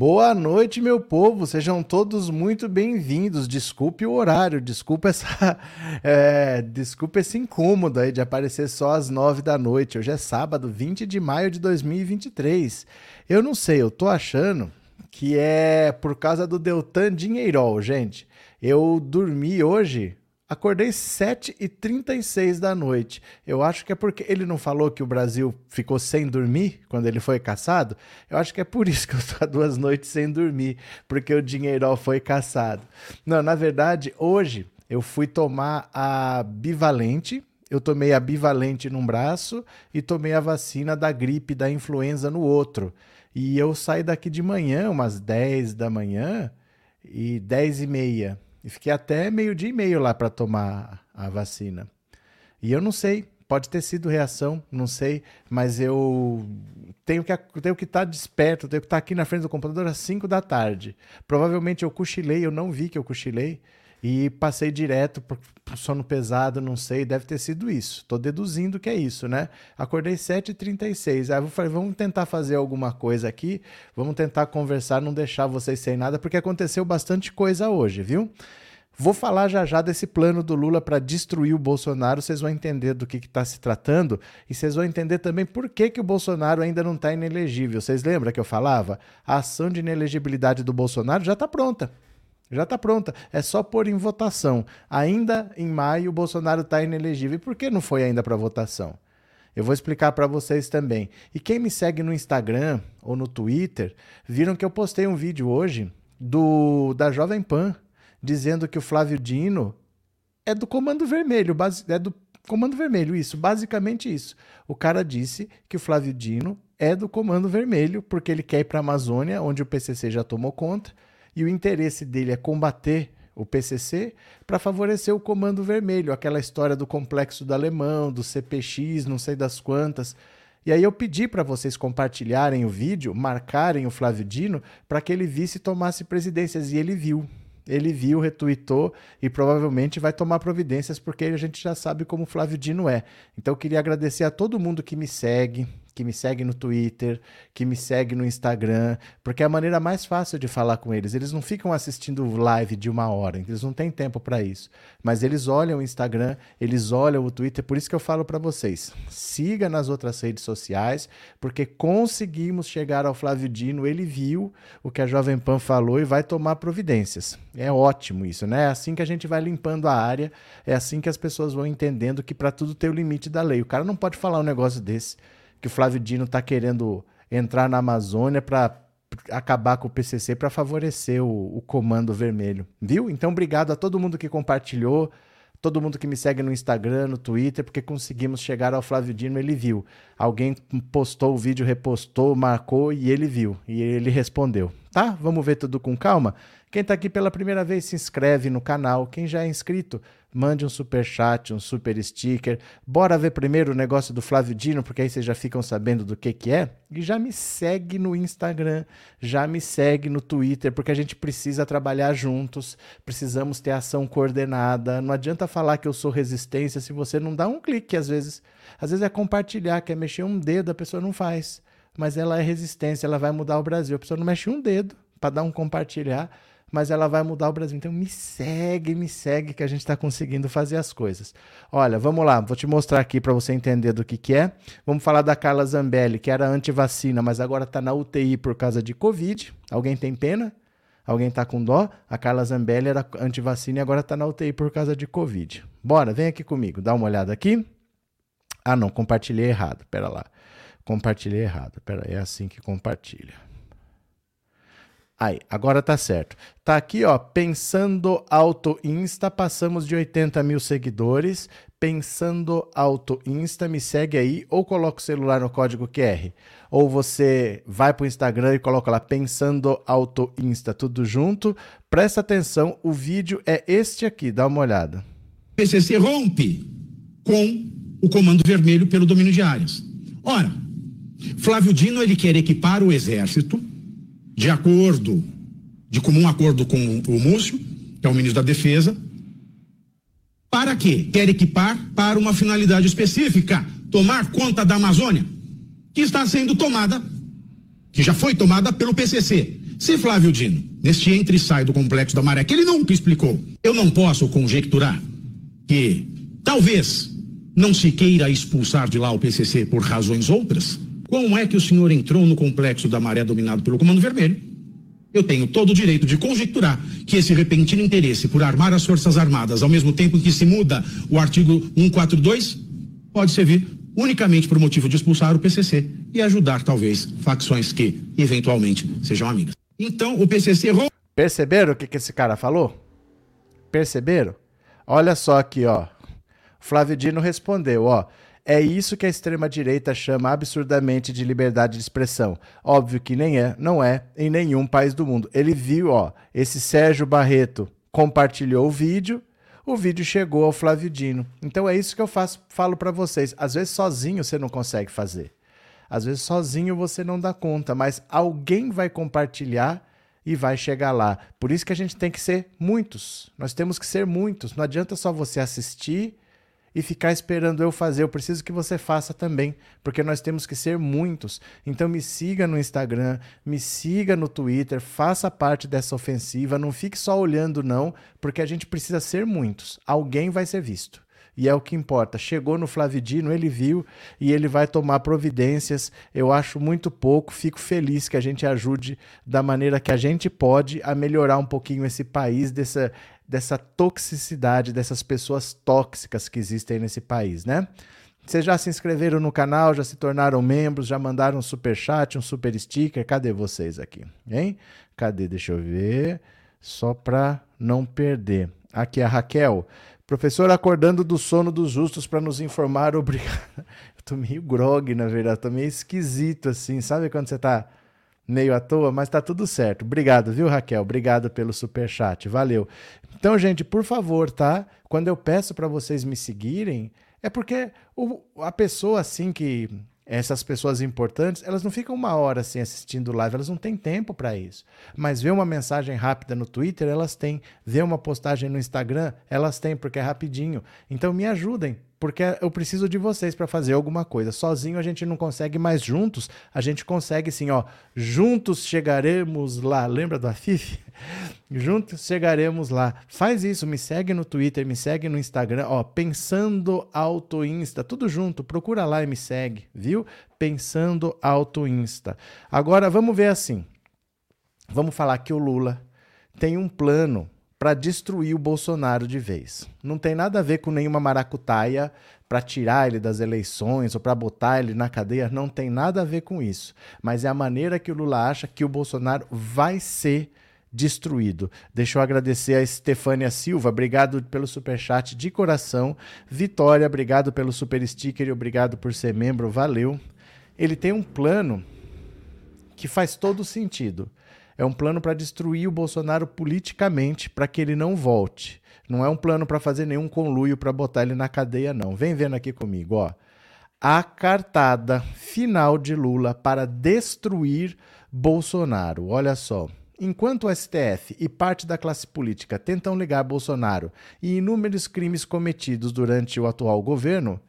Boa noite, meu povo. Sejam todos muito bem-vindos. Desculpe o horário, desculpe essa, é, desculpe esse incômodo aí de aparecer só às nove da noite. Hoje é sábado, 20 de maio de 2023. Eu não sei, eu tô achando que é por causa do Deltan Dinheirol, gente. Eu dormi hoje Acordei 7h36 da noite. Eu acho que é porque ele não falou que o Brasil ficou sem dormir quando ele foi caçado. Eu acho que é por isso que eu estou duas noites sem dormir, porque o dinheirol foi caçado. Não, na verdade, hoje eu fui tomar a bivalente. Eu tomei a bivalente num braço e tomei a vacina da gripe, da influenza no outro. E eu saí daqui de manhã, umas 10 da manhã e 10 e meia e fiquei até meio-dia e meio lá para tomar a vacina. E eu não sei, pode ter sido reação, não sei, mas eu tenho que tenho que estar tá desperto, tenho que estar tá aqui na frente do computador às 5 da tarde. Provavelmente eu cochilei, eu não vi que eu cochilei e passei direto por sono pesado, não sei, deve ter sido isso. Estou deduzindo que é isso, né? Acordei 7h36. Aí eu falei, vamos tentar fazer alguma coisa aqui, vamos tentar conversar, não deixar vocês sem nada, porque aconteceu bastante coisa hoje, viu? Vou falar já já desse plano do Lula para destruir o Bolsonaro, vocês vão entender do que está se tratando e vocês vão entender também por que, que o Bolsonaro ainda não está inelegível. Vocês lembram que eu falava? A ação de inelegibilidade do Bolsonaro já está pronta. Já está pronta. É só pôr em votação. Ainda em maio, o Bolsonaro está inelegível. E por que não foi ainda para votação? Eu vou explicar para vocês também. E quem me segue no Instagram ou no Twitter, viram que eu postei um vídeo hoje do da Jovem Pan dizendo que o Flávio Dino é do Comando Vermelho, é do Comando Vermelho, isso, basicamente isso. O cara disse que o Flávio Dino é do Comando Vermelho porque ele quer ir para a Amazônia, onde o PCC já tomou conta, e o interesse dele é combater o PCC para favorecer o Comando Vermelho, aquela história do complexo do alemão, do CPX, não sei das quantas. E aí eu pedi para vocês compartilharem o vídeo, marcarem o Flávio Dino para que ele visse e tomasse presidências e ele viu. Ele viu, retuitou e provavelmente vai tomar providências porque a gente já sabe como o Flávio Dino é. Então eu queria agradecer a todo mundo que me segue, que me segue no Twitter, que me segue no Instagram, porque é a maneira mais fácil de falar com eles. Eles não ficam assistindo live de uma hora, eles não têm tempo para isso. Mas eles olham o Instagram, eles olham o Twitter, por isso que eu falo para vocês: siga nas outras redes sociais, porque conseguimos chegar ao Flávio Dino, ele viu o que a Jovem Pan falou e vai tomar providências. É ótimo isso, né? É assim que a gente vai limpando a área, é assim que as pessoas vão entendendo que para tudo tem o limite da lei. O cara não pode falar um negócio desse que o Flávio Dino está querendo entrar na Amazônia para acabar com o PCC para favorecer o, o, Comando Vermelho, viu? Então, obrigado a todo mundo que compartilhou, todo mundo que me segue no Instagram, no Twitter, porque conseguimos chegar ao Flávio Dino, ele viu. Alguém postou o vídeo, repostou, marcou e ele viu, e ele respondeu. Tá? Vamos ver tudo com calma? Quem está aqui pela primeira vez, se inscreve no canal. Quem já é inscrito, mande um super chat, um super sticker. Bora ver primeiro o negócio do Flávio Dino, porque aí vocês já ficam sabendo do que que é. E já me segue no Instagram, já me segue no Twitter, porque a gente precisa trabalhar juntos, precisamos ter ação coordenada. Não adianta falar que eu sou resistência se você não dá um clique às vezes. Às vezes é compartilhar, quer mexer um dedo, a pessoa não faz. Mas ela é resistência, ela vai mudar o Brasil. A pessoa não mexe um dedo para dar um compartilhar mas ela vai mudar o Brasil. Então me segue, me segue que a gente está conseguindo fazer as coisas. Olha, vamos lá, vou te mostrar aqui para você entender do que, que é. Vamos falar da Carla Zambelli, que era anti-vacina, mas agora está na UTI por causa de Covid. Alguém tem pena? Alguém está com dó? A Carla Zambelli era anti-vacina e agora está na UTI por causa de Covid. Bora, vem aqui comigo, dá uma olhada aqui. Ah, não, compartilhei errado. Pera lá. Compartilhei errado. Pera, é assim que compartilha. Aí, agora tá certo. Tá aqui, ó, Pensando Auto Insta, passamos de 80 mil seguidores. Pensando Auto Insta, me segue aí, ou coloca o celular no código QR. Ou você vai pro Instagram e coloca lá Pensando Auto Insta, tudo junto. Presta atenção, o vídeo é este aqui, dá uma olhada. O PCC rompe com o Comando Vermelho pelo domínio de áreas. Ora, Flávio Dino ele quer equipar o exército de acordo, de comum acordo com o Múcio, que é o ministro da Defesa, para quê? Quer equipar para uma finalidade específica, tomar conta da Amazônia, que está sendo tomada, que já foi tomada pelo PCC. Se Flávio Dino, neste entra e sai do complexo da maré, que ele nunca explicou, eu não posso conjecturar que talvez não se queira expulsar de lá o PCC por razões outras, como é que o senhor entrou no complexo da maré dominado pelo Comando Vermelho? Eu tenho todo o direito de conjecturar que esse repentino interesse por armar as Forças Armadas ao mesmo tempo que se muda o artigo 142 pode servir unicamente por motivo de expulsar o PCC e ajudar, talvez, facções que, eventualmente, sejam amigas. Então, o PCC... Perceberam o que, que esse cara falou? Perceberam? Olha só aqui, ó. Flávio Dino respondeu, ó. É isso que a extrema-direita chama absurdamente de liberdade de expressão. Óbvio que nem é, não é, em nenhum país do mundo. Ele viu, ó, esse Sérgio Barreto compartilhou o vídeo, o vídeo chegou ao Flávio Dino. Então é isso que eu faço, falo para vocês. Às vezes sozinho você não consegue fazer. Às vezes sozinho você não dá conta, mas alguém vai compartilhar e vai chegar lá. Por isso que a gente tem que ser muitos. Nós temos que ser muitos. Não adianta só você assistir e ficar esperando eu fazer. Eu preciso que você faça também, porque nós temos que ser muitos. Então me siga no Instagram, me siga no Twitter, faça parte dessa ofensiva, não fique só olhando não, porque a gente precisa ser muitos. Alguém vai ser visto e é o que importa. Chegou no Flavidino, ele viu e ele vai tomar providências. Eu acho muito pouco, fico feliz que a gente ajude da maneira que a gente pode a melhorar um pouquinho esse país dessa, dessa toxicidade, dessas pessoas tóxicas que existem nesse país, né? Vocês já se inscreveram no canal, já se tornaram membros, já mandaram um super chat, um super sticker? Cadê vocês aqui? Hein? Cadê? Deixa eu ver. Só para não perder. Aqui é a Raquel. Professor acordando do sono dos justos para nos informar, obrigado. Eu tô meio grog, na verdade, tô meio esquisito assim, sabe quando você tá meio à toa, mas tá tudo certo. Obrigado, viu, Raquel? Obrigado pelo super chat. Valeu. Então, gente, por favor, tá? Quando eu peço para vocês me seguirem, é porque o, a pessoa assim que essas pessoas importantes, elas não ficam uma hora assim assistindo live, elas não têm tempo para isso. Mas ver uma mensagem rápida no Twitter, elas têm. Ver uma postagem no Instagram, elas têm, porque é rapidinho. Então me ajudem, porque eu preciso de vocês para fazer alguma coisa. Sozinho a gente não consegue, mas juntos a gente consegue sim, ó. Juntos chegaremos lá. Lembra do Afif? juntos chegaremos lá. Faz isso, me segue no Twitter, me segue no Instagram, ó, Pensando Auto Insta, tudo junto, procura lá e me segue, viu? Pensando Auto Insta. Agora vamos ver assim. Vamos falar que o Lula tem um plano para destruir o Bolsonaro de vez. Não tem nada a ver com nenhuma maracutaia para tirar ele das eleições ou para botar ele na cadeia, não tem nada a ver com isso. Mas é a maneira que o Lula acha que o Bolsonaro vai ser destruído. Deixa eu agradecer a Estefânia Silva, obrigado pelo super chat de coração. Vitória, obrigado pelo super sticker e obrigado por ser membro, valeu. Ele tem um plano que faz todo sentido. É um plano para destruir o Bolsonaro politicamente, para que ele não volte. Não é um plano para fazer nenhum conluio para botar ele na cadeia, não. Vem vendo aqui comigo, ó. A cartada final de Lula para destruir Bolsonaro. Olha só. Enquanto o STF e parte da classe política tentam ligar Bolsonaro e inúmeros crimes cometidos durante o atual governo,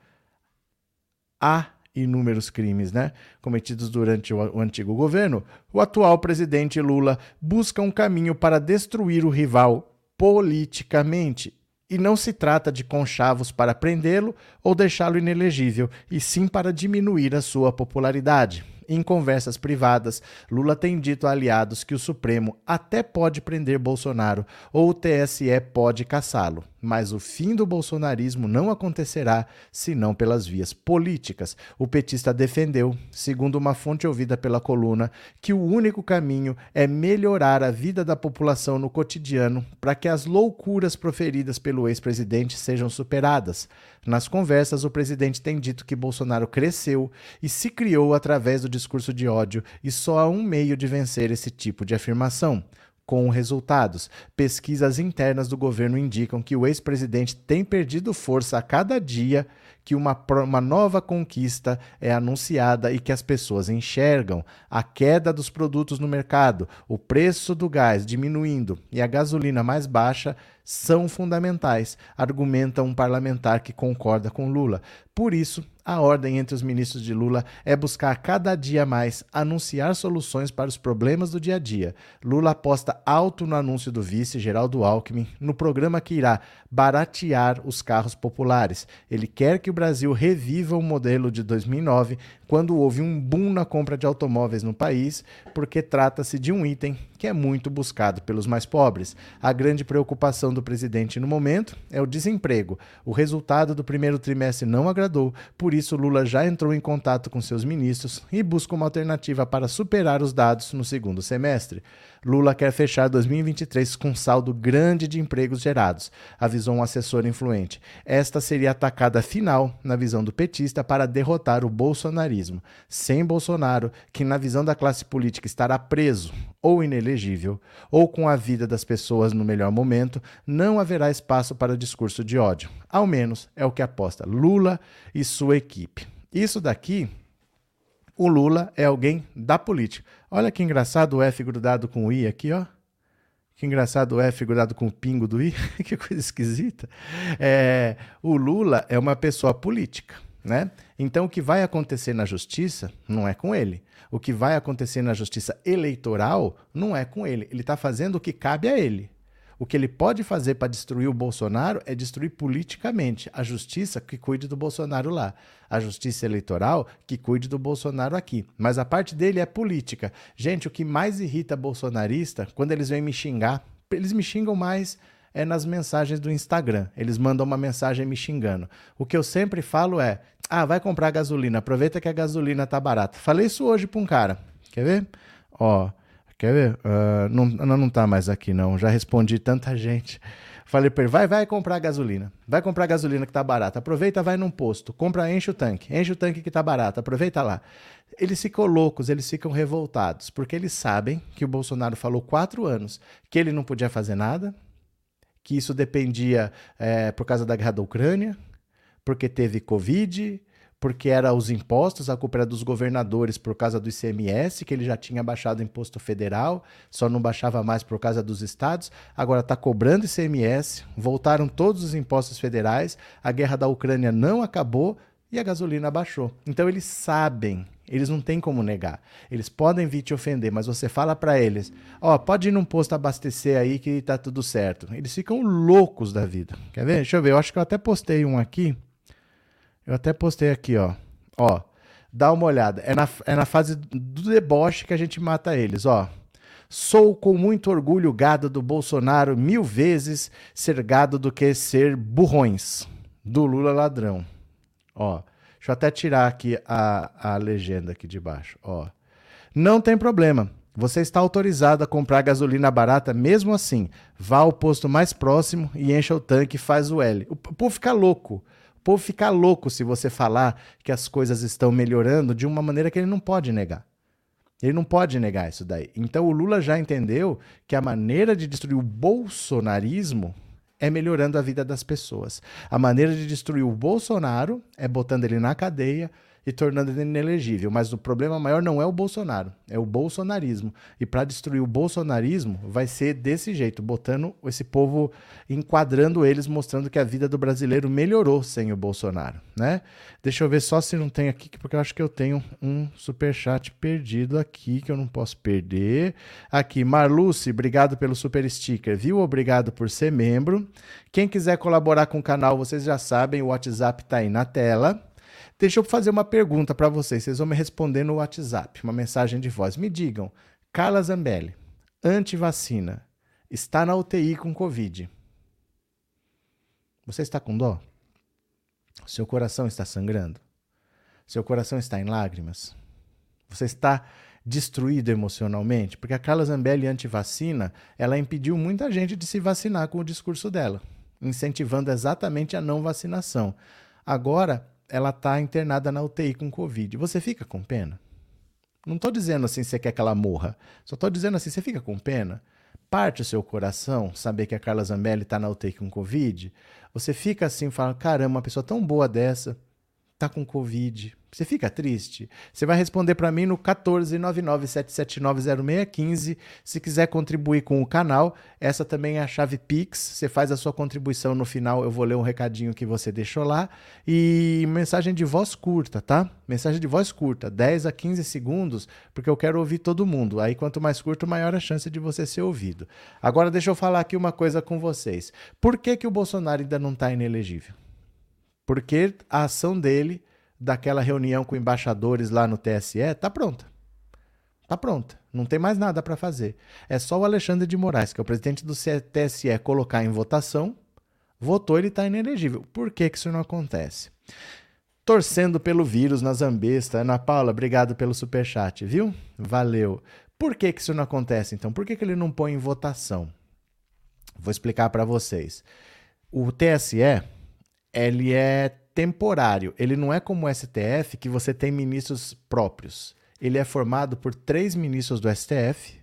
a inúmeros crimes né, cometidos durante o, antigo governo, o atual presidente Lula busca um caminho para destruir o rival politicamente. E não se trata de conchavos para prendê-lo ou deixá-lo inelegível, e sim para diminuir a sua popularidade. Em conversas privadas, Lula tem dito a aliados que o Supremo até pode prender Bolsonaro ou o TSE pode caçá-lo, mas o fim do bolsonarismo não acontecerá senão pelas vias políticas. O petista defendeu, segundo uma fonte ouvida pela coluna, que o único caminho é melhorar a vida da população no cotidiano para que as loucuras proferidas pelo ex-presidente sejam superadas. Nas conversas, o presidente tem dito que Bolsonaro cresceu e se criou através do discurso de ódio e só há um meio de vencer esse tipo de afirmação com resultados. Pesquisas internas do governo indicam que o ex-presidente tem perdido força a cada dia que uma, uma nova conquista é anunciada e que as pessoas enxergam. A queda dos produtos no mercado, o preço do gás diminuindo e a gasolina mais baixa são fundamentais, argumenta um parlamentar que concorda com Lula. Por isso, a ordem entre os ministros de Lula é buscar cada dia mais anunciar soluções para os problemas do dia a dia. Lula aposta alto no anúncio do vice Geraldo Alckmin no programa que irá baratear os carros populares. Ele quer que o Brasil reviva o modelo de 2009, quando houve um boom na compra de automóveis no país, porque trata-se de um item que é muito buscado pelos mais pobres. A grande preocupação do presidente no momento é o desemprego. O resultado do primeiro trimestre não agradou, por isso Lula já entrou em contato com seus ministros e busca uma alternativa para superar os dados no segundo semestre. Lula quer fechar 2023 com saldo grande de empregos gerados, avisou um assessor influente. Esta seria a atacada final, na visão do petista, para derrotar o bolsonarismo. Sem Bolsonaro, que na visão da classe política estará preso ou inelegível, ou com a vida das pessoas no melhor momento, não haverá espaço para discurso de ódio. Ao menos é o que aposta Lula e sua equipe. Isso daqui o Lula é alguém da política. Olha que engraçado o F grudado com o I aqui, ó. Que engraçado o F grudado com o pingo do I. que coisa esquisita. É, o Lula é uma pessoa política, né? Então o que vai acontecer na justiça não é com ele. O que vai acontecer na justiça eleitoral não é com ele. Ele está fazendo o que cabe a ele. O que ele pode fazer para destruir o Bolsonaro é destruir politicamente a justiça que cuide do Bolsonaro lá, a justiça eleitoral que cuide do Bolsonaro aqui. Mas a parte dele é política. Gente, o que mais irrita bolsonarista quando eles vêm me xingar, eles me xingam mais é nas mensagens do Instagram. Eles mandam uma mensagem me xingando. O que eu sempre falo é: "Ah, vai comprar gasolina, aproveita que a gasolina tá barata". Falei isso hoje para um cara. Quer ver? Ó, Quer ver? Uh, não, não tá mais aqui, não. Já respondi tanta gente. Falei para ele, vai, vai comprar gasolina. Vai comprar gasolina que tá barata. Aproveita, vai num posto. Compra, enche o tanque. Enche o tanque que tá barato. Aproveita lá. Eles ficam loucos, eles ficam revoltados, porque eles sabem que o Bolsonaro falou quatro anos que ele não podia fazer nada, que isso dependia é, por causa da guerra da Ucrânia, porque teve Covid, porque era os impostos, a culpa era dos governadores por causa do ICMS, que ele já tinha baixado o imposto federal, só não baixava mais por causa dos estados, agora está cobrando ICMS, voltaram todos os impostos federais, a guerra da Ucrânia não acabou e a gasolina baixou. Então eles sabem, eles não têm como negar. Eles podem vir te ofender, mas você fala para eles: ó, oh, pode ir num posto abastecer aí que tá tudo certo. Eles ficam loucos da vida. Quer ver? Deixa eu ver, eu acho que eu até postei um aqui. Eu até postei aqui, ó. Ó, dá uma olhada. É na, é na fase do deboche que a gente mata eles, ó. Sou com muito orgulho gado do Bolsonaro mil vezes ser gado do que ser burrões. Do Lula ladrão. Ó, deixa eu até tirar aqui a, a legenda aqui de baixo. Ó, não tem problema. Você está autorizado a comprar gasolina barata mesmo assim. Vá ao posto mais próximo e encha o tanque e faz o L. O povo fica louco. O povo fica louco se você falar que as coisas estão melhorando de uma maneira que ele não pode negar. Ele não pode negar isso daí. Então o Lula já entendeu que a maneira de destruir o bolsonarismo é melhorando a vida das pessoas. A maneira de destruir o Bolsonaro é botando ele na cadeia, e tornando ele inelegível. Mas o problema maior não é o Bolsonaro, é o bolsonarismo. E para destruir o bolsonarismo, vai ser desse jeito, botando esse povo, enquadrando eles, mostrando que a vida do brasileiro melhorou sem o Bolsonaro, né? Deixa eu ver só se não tem aqui, porque eu acho que eu tenho um super chat perdido aqui que eu não posso perder. Aqui, Marluce, obrigado pelo super sticker, viu? Obrigado por ser membro. Quem quiser colaborar com o canal, vocês já sabem, o WhatsApp está aí na tela. Deixa eu fazer uma pergunta para vocês. Vocês vão me responder no WhatsApp, uma mensagem de voz. Me digam, Carla Zambelli, antivacina, está na UTI com Covid. Você está com dó? Seu coração está sangrando? Seu coração está em lágrimas? Você está destruído emocionalmente? Porque a Carla Zambelli antivacina, ela impediu muita gente de se vacinar com o discurso dela, incentivando exatamente a não vacinação. Agora, ela está internada na UTI com Covid. Você fica com pena? Não estou dizendo assim você quer que ela morra. Só estou dizendo assim, você fica com pena? Parte o seu coração saber que a Carla Zambelli está na UTI com Covid? Você fica assim, fala, caramba, uma pessoa tão boa dessa tá com Covid. Você fica triste? Você vai responder para mim no 14997790615. Se quiser contribuir com o canal, essa também é a chave Pix. Você faz a sua contribuição no final, eu vou ler um recadinho que você deixou lá. E mensagem de voz curta, tá? Mensagem de voz curta, 10 a 15 segundos, porque eu quero ouvir todo mundo. Aí quanto mais curto, maior a chance de você ser ouvido. Agora deixa eu falar aqui uma coisa com vocês. Por que, que o Bolsonaro ainda não está inelegível? Porque a ação dele, daquela reunião com embaixadores lá no TSE, está pronta. Está pronta. Não tem mais nada para fazer. É só o Alexandre de Moraes, que é o presidente do TSE, colocar em votação. Votou, ele está inelegível. Por que, que isso não acontece? Torcendo pelo vírus na Zambesta. Ana Paula, obrigado pelo superchat, viu? Valeu. Por que, que isso não acontece, então? Por que, que ele não põe em votação? Vou explicar para vocês. O TSE ele é temporário. Ele não é como o STF, que você tem ministros próprios. Ele é formado por três ministros do STF,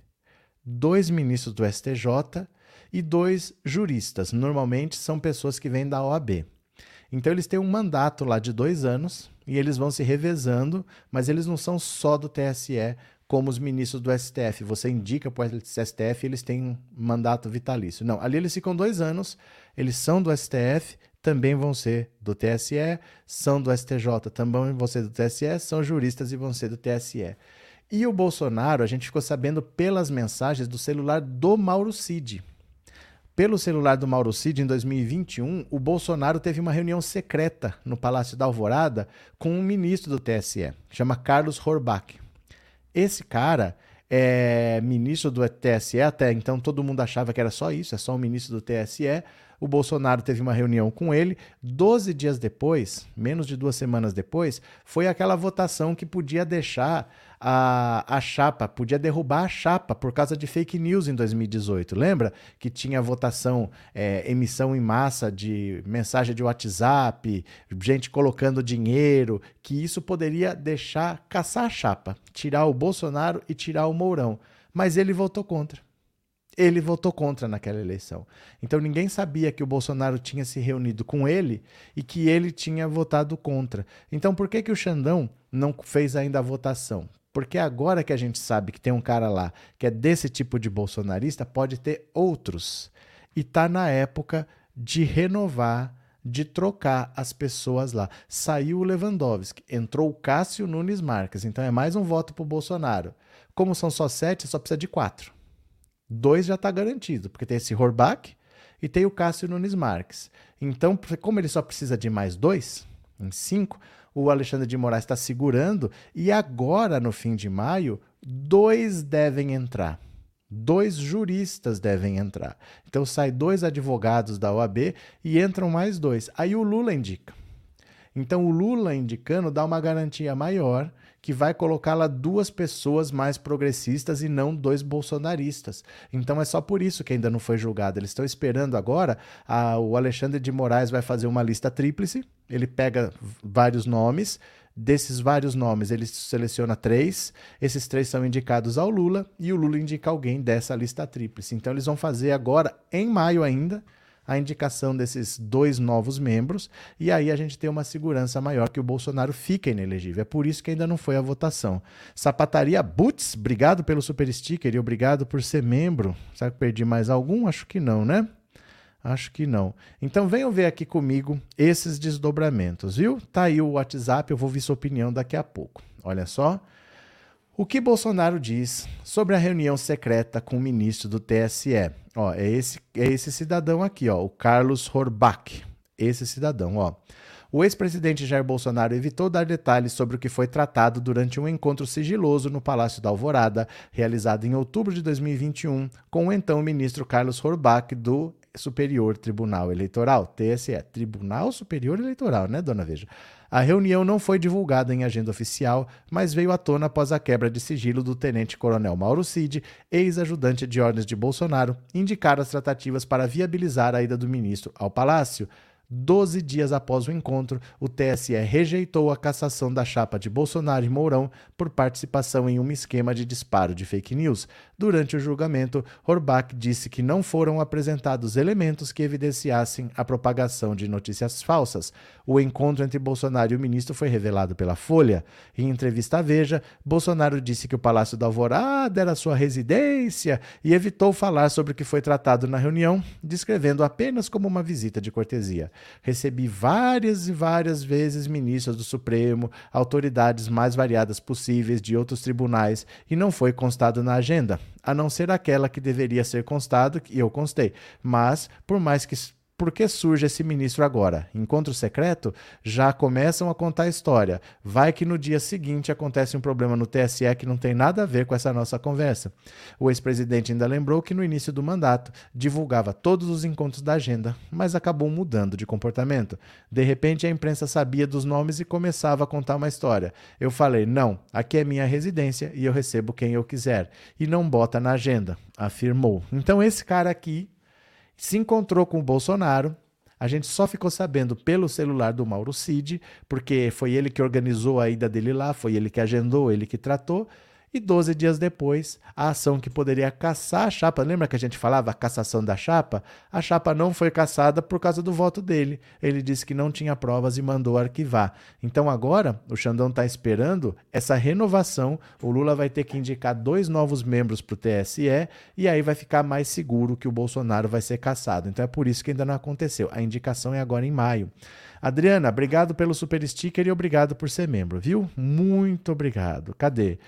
dois ministros do STJ e dois juristas. Normalmente são pessoas que vêm da OAB. Então eles têm um mandato lá de dois anos e eles vão se revezando, mas eles não são só do TSE como os ministros do STF. Você indica para o STF eles têm um mandato vitalício. Não, ali eles ficam dois anos, eles são do STF, também vão ser do TSE, são do STJ, também vão ser do TSE, são juristas e vão ser do TSE. E o Bolsonaro, a gente ficou sabendo pelas mensagens do celular do Mauro Cid. Pelo celular do Mauro Cid, em 2021, o Bolsonaro teve uma reunião secreta no Palácio da Alvorada com um ministro do TSE, chama Carlos Horbach. Esse cara é ministro do TSE, até então todo mundo achava que era só isso, é só um ministro do TSE, o Bolsonaro teve uma reunião com ele. Doze dias depois, menos de duas semanas depois, foi aquela votação que podia deixar a, a chapa, podia derrubar a chapa por causa de fake news em 2018. Lembra que tinha votação, é, emissão em massa de mensagem de WhatsApp, gente colocando dinheiro, que isso poderia deixar caçar a chapa, tirar o Bolsonaro e tirar o Mourão. Mas ele votou contra ele votou contra naquela eleição. Então ninguém sabia que o Bolsonaro tinha se reunido com ele e que ele tinha votado contra. Então por que, que o Xandão não fez ainda a votação? Porque agora que a gente sabe que tem um cara lá que é desse tipo de bolsonarista, pode ter outros. E tá na época de renovar, de trocar as pessoas lá. Saiu o Lewandowski, entrou o Cássio Nunes Marques. Então é mais um voto para o Bolsonaro. Como são só sete, só precisa de quatro. Dois já está garantido, porque tem esse Horbach e tem o Cássio Nunes Marques. Então, como ele só precisa de mais dois, em cinco, o Alexandre de Moraes está segurando e agora, no fim de maio, dois devem entrar. Dois juristas devem entrar. Então sai dois advogados da OAB e entram mais dois. Aí o Lula indica. Então o Lula indicando dá uma garantia maior que vai colocar lá duas pessoas mais progressistas e não dois bolsonaristas. Então é só por isso que ainda não foi julgado. Eles estão esperando agora. A, o Alexandre de Moraes vai fazer uma lista tríplice. Ele pega vários nomes. Desses vários nomes, ele seleciona três. Esses três são indicados ao Lula e o Lula indica alguém dessa lista tríplice. Então eles vão fazer agora, em maio ainda, a indicação desses dois novos membros, e aí a gente tem uma segurança maior que o Bolsonaro fica inelegível. É por isso que ainda não foi a votação. Sapataria Butz, obrigado pelo super sticker e obrigado por ser membro. Será que perdi mais algum? Acho que não, né? Acho que não. Então venham ver aqui comigo esses desdobramentos, viu? Tá aí o WhatsApp, eu vou ver sua opinião daqui a pouco. Olha só. O que Bolsonaro diz sobre a reunião secreta com o ministro do TSE? Ó, é esse, é esse cidadão aqui, ó, o Carlos Horbach. Esse cidadão, ó. O ex-presidente Jair Bolsonaro evitou dar detalhes sobre o que foi tratado durante um encontro sigiloso no Palácio da Alvorada, realizado em outubro de 2021, com o então ministro Carlos Horbach do Superior Tribunal Eleitoral, TSE, Tribunal Superior Eleitoral, né, dona Veja? A reunião não foi divulgada em agenda oficial, mas veio à tona após a quebra de sigilo do tenente-coronel Mauro Cid, ex-ajudante de ordens de Bolsonaro, indicar as tratativas para viabilizar a ida do ministro ao palácio. Doze dias após o encontro, o TSE rejeitou a cassação da chapa de Bolsonaro e Mourão por participação em um esquema de disparo de fake news. Durante o julgamento, Horbach disse que não foram apresentados elementos que evidenciassem a propagação de notícias falsas. O encontro entre Bolsonaro e o ministro foi revelado pela Folha. Em entrevista à Veja, Bolsonaro disse que o Palácio da Alvorada era sua residência e evitou falar sobre o que foi tratado na reunião, descrevendo apenas como uma visita de cortesia. Recebi várias e várias vezes ministros do Supremo, autoridades mais variadas possíveis de outros tribunais e não foi constado na agenda, a não ser aquela que deveria ser constado e eu constei. Mas, por mais que por que surge esse ministro agora? Encontro secreto? Já começam a contar a história. Vai que no dia seguinte acontece um problema no TSE que não tem nada a ver com essa nossa conversa. O ex-presidente ainda lembrou que no início do mandato divulgava todos os encontros da agenda, mas acabou mudando de comportamento. De repente a imprensa sabia dos nomes e começava a contar uma história. Eu falei: não, aqui é minha residência e eu recebo quem eu quiser. E não bota na agenda, afirmou. Então esse cara aqui se encontrou com o Bolsonaro. A gente só ficou sabendo pelo celular do Mauro Cid, porque foi ele que organizou a ida dele lá, foi ele que agendou, ele que tratou. E 12 dias depois, a ação que poderia caçar a chapa, lembra que a gente falava a cassação da chapa? A chapa não foi caçada por causa do voto dele. Ele disse que não tinha provas e mandou arquivar. Então agora, o Xandão está esperando essa renovação. O Lula vai ter que indicar dois novos membros para o TSE e aí vai ficar mais seguro que o Bolsonaro vai ser caçado. Então é por isso que ainda não aconteceu. A indicação é agora em maio. Adriana, obrigado pelo super sticker e obrigado por ser membro, viu? Muito obrigado. Cadê?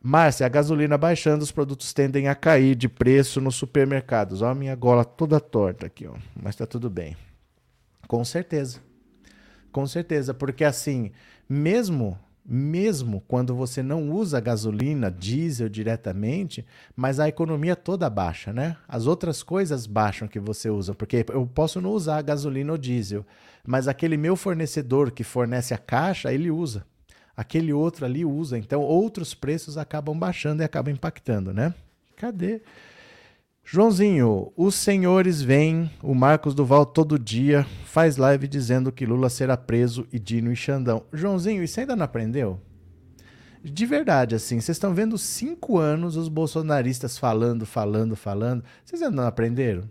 Márcia, a gasolina baixando, os produtos tendem a cair de preço nos supermercados. Olha a minha gola toda torta aqui, ó. mas tá tudo bem. Com certeza. Com certeza, porque assim, mesmo mesmo quando você não usa gasolina, diesel diretamente, mas a economia toda baixa, né? As outras coisas baixam que você usa, porque eu posso não usar gasolina ou diesel, mas aquele meu fornecedor que fornece a caixa, ele usa aquele outro ali usa. Então, outros preços acabam baixando e acabam impactando, né? Cadê? Joãozinho, os senhores vêm, o Marcos Duval todo dia faz live dizendo que Lula será preso e Dino e Xandão. Joãozinho, isso ainda não aprendeu? De verdade, assim, vocês estão vendo cinco anos os bolsonaristas falando, falando, falando. Vocês ainda não aprenderam?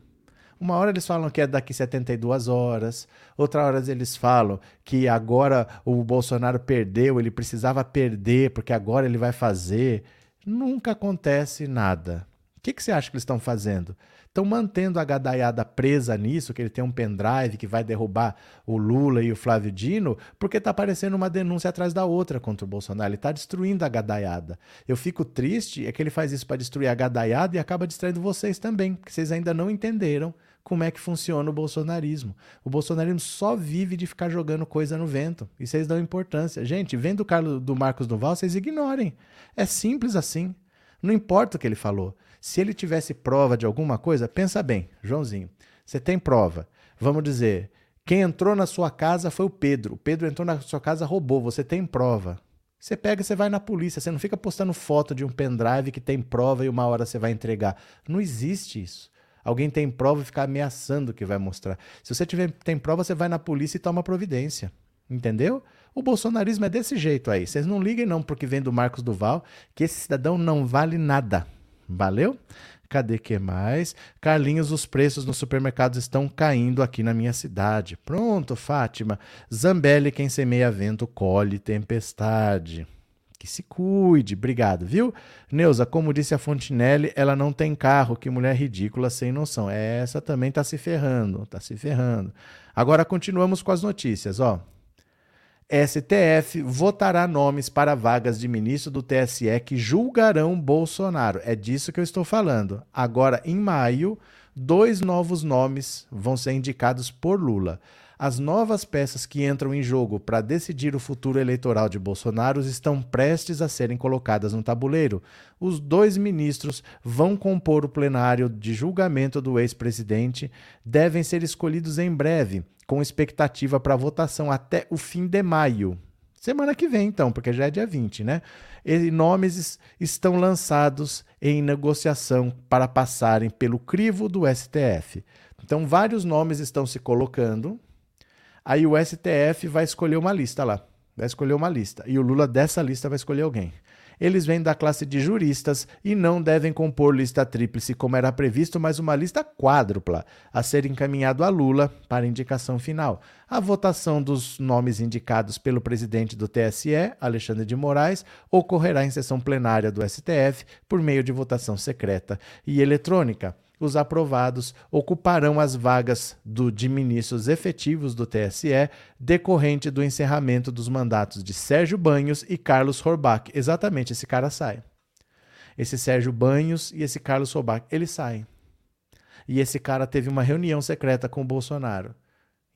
Uma hora eles falam que é daqui 72 horas, outra hora eles falam que agora o Bolsonaro perdeu, ele precisava perder porque agora ele vai fazer. Nunca acontece nada. O que, que você acha que eles estão fazendo? Estão mantendo a gadaiada presa nisso, que ele tem um pendrive que vai derrubar o Lula e o Flávio Dino, porque está aparecendo uma denúncia atrás da outra contra o Bolsonaro. Ele está destruindo a gadaiada. Eu fico triste é que ele faz isso para destruir a gadaiada e acaba destruindo vocês também, porque vocês ainda não entenderam como é que funciona o bolsonarismo. O bolsonarismo só vive de ficar jogando coisa no vento. E vocês dão importância. Gente, vendo o Carlos do Marcos Duval, vocês ignorem. É simples assim. Não importa o que ele falou. Se ele tivesse prova de alguma coisa, pensa bem, Joãozinho. Você tem prova. Vamos dizer, quem entrou na sua casa foi o Pedro. O Pedro entrou na sua casa, roubou. Você tem prova. Você pega, você vai na polícia. Você não fica postando foto de um pendrive que tem prova e uma hora você vai entregar. Não existe isso. Alguém tem prova e fica ameaçando que vai mostrar. Se você tiver, tem prova, você vai na polícia e toma providência. Entendeu? O bolsonarismo é desse jeito aí. Vocês não liguem não porque vem do Marcos Duval, que esse cidadão não vale nada. Valeu? Cadê que mais? Carlinhos, os preços nos supermercados estão caindo aqui na minha cidade. Pronto, Fátima. Zambelli, quem semeia vento, colhe tempestade. Que se cuide, obrigado, viu? Neuza, como disse a Fontinelli, ela não tem carro, que mulher ridícula, sem noção. Essa também tá se ferrando, tá se ferrando. Agora continuamos com as notícias, ó. STF votará nomes para vagas de ministro do TSE que julgarão Bolsonaro. É disso que eu estou falando. Agora, em maio, dois novos nomes vão ser indicados por Lula. As novas peças que entram em jogo para decidir o futuro eleitoral de Bolsonaro estão prestes a serem colocadas no tabuleiro. Os dois ministros vão compor o plenário de julgamento do ex-presidente, devem ser escolhidos em breve, com expectativa para votação até o fim de maio. Semana que vem, então, porque já é dia 20, né? E nomes estão lançados em negociação para passarem pelo crivo do STF. Então, vários nomes estão se colocando Aí o STF vai escolher uma lista lá. Vai escolher uma lista. E o Lula dessa lista vai escolher alguém. Eles vêm da classe de juristas e não devem compor lista tríplice como era previsto, mas uma lista quádrupla a ser encaminhado a Lula para indicação final. A votação dos nomes indicados pelo presidente do TSE, Alexandre de Moraes, ocorrerá em sessão plenária do STF por meio de votação secreta e eletrônica os aprovados ocuparão as vagas do, de ministros efetivos do TSE decorrente do encerramento dos mandatos de Sérgio Banhos e Carlos Horbach. Exatamente, esse cara sai. Esse Sérgio Banhos e esse Carlos Horbach, eles saem. E esse cara teve uma reunião secreta com o Bolsonaro.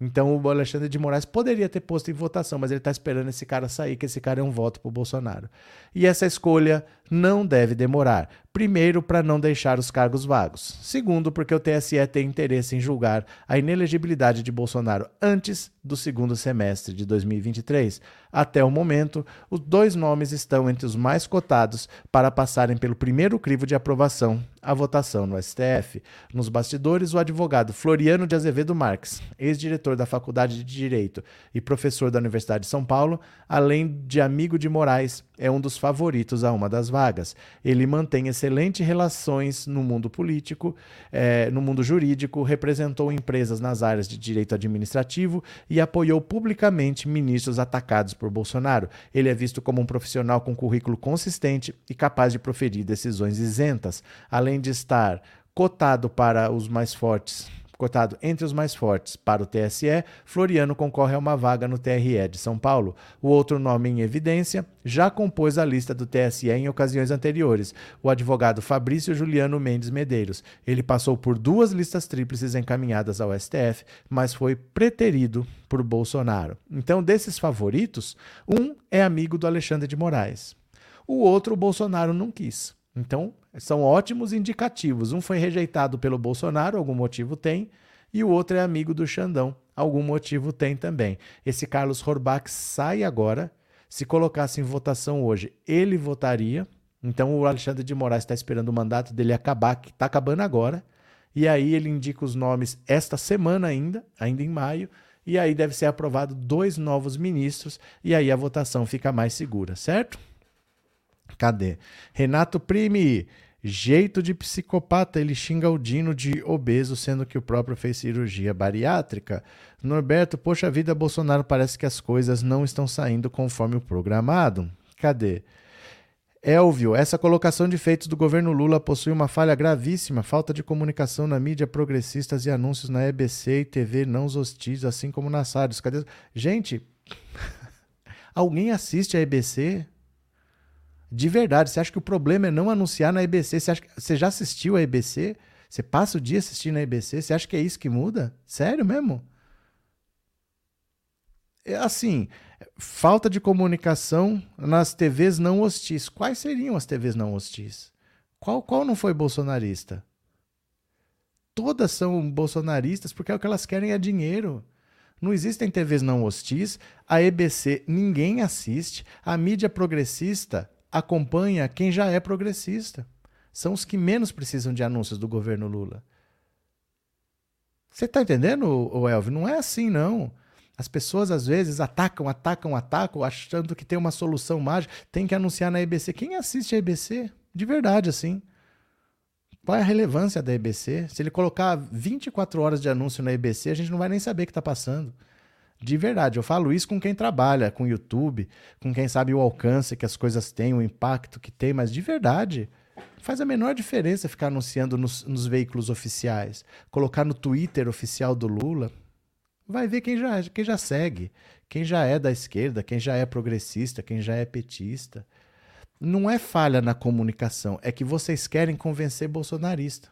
Então o Alexandre de Moraes poderia ter posto em votação, mas ele está esperando esse cara sair, que esse cara é um voto para o Bolsonaro. E essa escolha não deve demorar. Primeiro, para não deixar os cargos vagos. Segundo, porque o TSE tem interesse em julgar a inelegibilidade de Bolsonaro antes do segundo semestre de 2023. Até o momento, os dois nomes estão entre os mais cotados para passarem pelo primeiro crivo de aprovação à votação no STF. Nos bastidores, o advogado Floriano de Azevedo Marques, ex-diretor da Faculdade de Direito e professor da Universidade de São Paulo, além de amigo de Moraes, é um dos favoritos a uma das vagas. Ele mantém excelentes relações no mundo político, é, no mundo jurídico, representou empresas nas áreas de direito administrativo e apoiou publicamente ministros atacados por Bolsonaro. Ele é visto como um profissional com currículo consistente e capaz de proferir decisões isentas, além de estar cotado para os mais fortes cotado entre os mais fortes para o TSE, Floriano concorre a uma vaga no TRE de São Paulo. O outro nome em evidência já compôs a lista do TSE em ocasiões anteriores, o advogado Fabrício Juliano Mendes Medeiros. Ele passou por duas listas tríplices encaminhadas ao STF, mas foi preterido por Bolsonaro. Então, desses favoritos, um é amigo do Alexandre de Moraes. O outro, o Bolsonaro não quis. Então, são ótimos indicativos. Um foi rejeitado pelo Bolsonaro, algum motivo tem, e o outro é amigo do Xandão, algum motivo tem também. Esse Carlos Horbach sai agora. Se colocasse em votação hoje, ele votaria. Então o Alexandre de Moraes está esperando o mandato dele acabar, que está acabando agora. E aí ele indica os nomes esta semana ainda, ainda em maio. E aí deve ser aprovado dois novos ministros. E aí a votação fica mais segura, certo? Cadê? Renato Prime, jeito de psicopata, ele xinga o Dino de obeso, sendo que o próprio fez cirurgia bariátrica. Norberto, poxa vida, Bolsonaro, parece que as coisas não estão saindo conforme o programado. Cadê? Elvio, essa colocação de feitos do governo Lula possui uma falha gravíssima, falta de comunicação na mídia progressistas e anúncios na EBC e TV não hostis, assim como nas rádios. Cadê? Gente, alguém assiste a EBC? De verdade, você acha que o problema é não anunciar na EBC? Você, acha que, você já assistiu a EBC? Você passa o dia assistindo a EBC? Você acha que é isso que muda? Sério mesmo? É assim, falta de comunicação nas TVs não hostis. Quais seriam as TVs não hostis? Qual, qual não foi bolsonarista? Todas são bolsonaristas porque é o que elas querem é dinheiro. Não existem TVs não hostis, a EBC ninguém assiste, a mídia progressista acompanha quem já é progressista. São os que menos precisam de anúncios do governo Lula. Você está entendendo, o Elvio? Não é assim, não. As pessoas às vezes atacam, atacam, atacam, achando que tem uma solução mágica. Tem que anunciar na EBC. Quem assiste a EBC? De verdade, assim. Qual é a relevância da EBC? Se ele colocar 24 horas de anúncio na EBC, a gente não vai nem saber o que está passando. De verdade, eu falo isso com quem trabalha com YouTube, com quem sabe o alcance que as coisas têm, o impacto que tem, mas de verdade, faz a menor diferença ficar anunciando nos, nos veículos oficiais. Colocar no Twitter oficial do Lula, vai ver quem já, quem já segue, quem já é da esquerda, quem já é progressista, quem já é petista. Não é falha na comunicação, é que vocês querem convencer bolsonarista.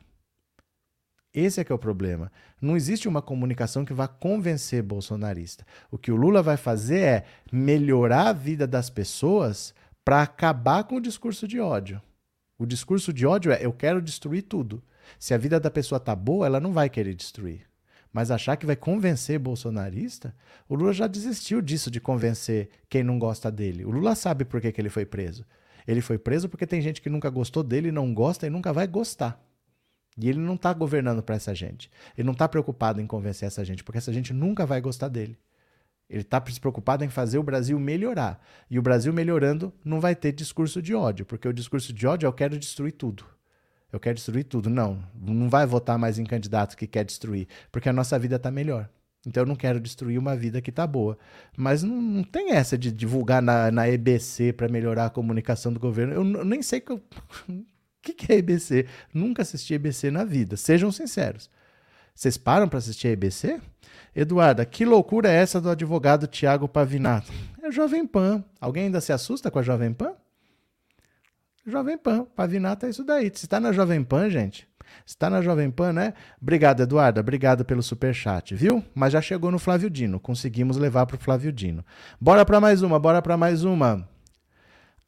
Esse é que é o problema. Não existe uma comunicação que vá convencer bolsonarista. O que o Lula vai fazer é melhorar a vida das pessoas para acabar com o discurso de ódio. O discurso de ódio é eu quero destruir tudo. Se a vida da pessoa tá boa, ela não vai querer destruir. Mas achar que vai convencer bolsonarista, o Lula já desistiu disso de convencer quem não gosta dele. O Lula sabe por que, que ele foi preso. Ele foi preso porque tem gente que nunca gostou dele, não gosta e nunca vai gostar. E ele não está governando para essa gente. Ele não está preocupado em convencer essa gente, porque essa gente nunca vai gostar dele. Ele está preocupado em fazer o Brasil melhorar. E o Brasil melhorando não vai ter discurso de ódio, porque o discurso de ódio é eu quero destruir tudo. Eu quero destruir tudo. Não, não vai votar mais em candidato que quer destruir, porque a nossa vida está melhor. Então eu não quero destruir uma vida que está boa. Mas não, não, tem essa de divulgar na, na EBC para melhorar a comunicação do governo. Eu, eu nem sei que eu, o que, que é EBC. Nunca assisti EBC na vida. Sejam sinceros. Vocês param para assistir a EBC? Eduarda, que loucura é essa do advogado Tiago Pavinato? É Jovem Pan. Alguém ainda se assusta com a Jovem Pan? Jovem Pan. Pavinato é isso daí. Se está na Jovem Pan, gente, está na Jovem Pan, né? Obrigado, Eduarda. Obrigado pelo super chat, viu? Mas já chegou no Flávio Dino. Conseguimos levar para o Flávio Dino. Bora para mais uma, bora para mais uma.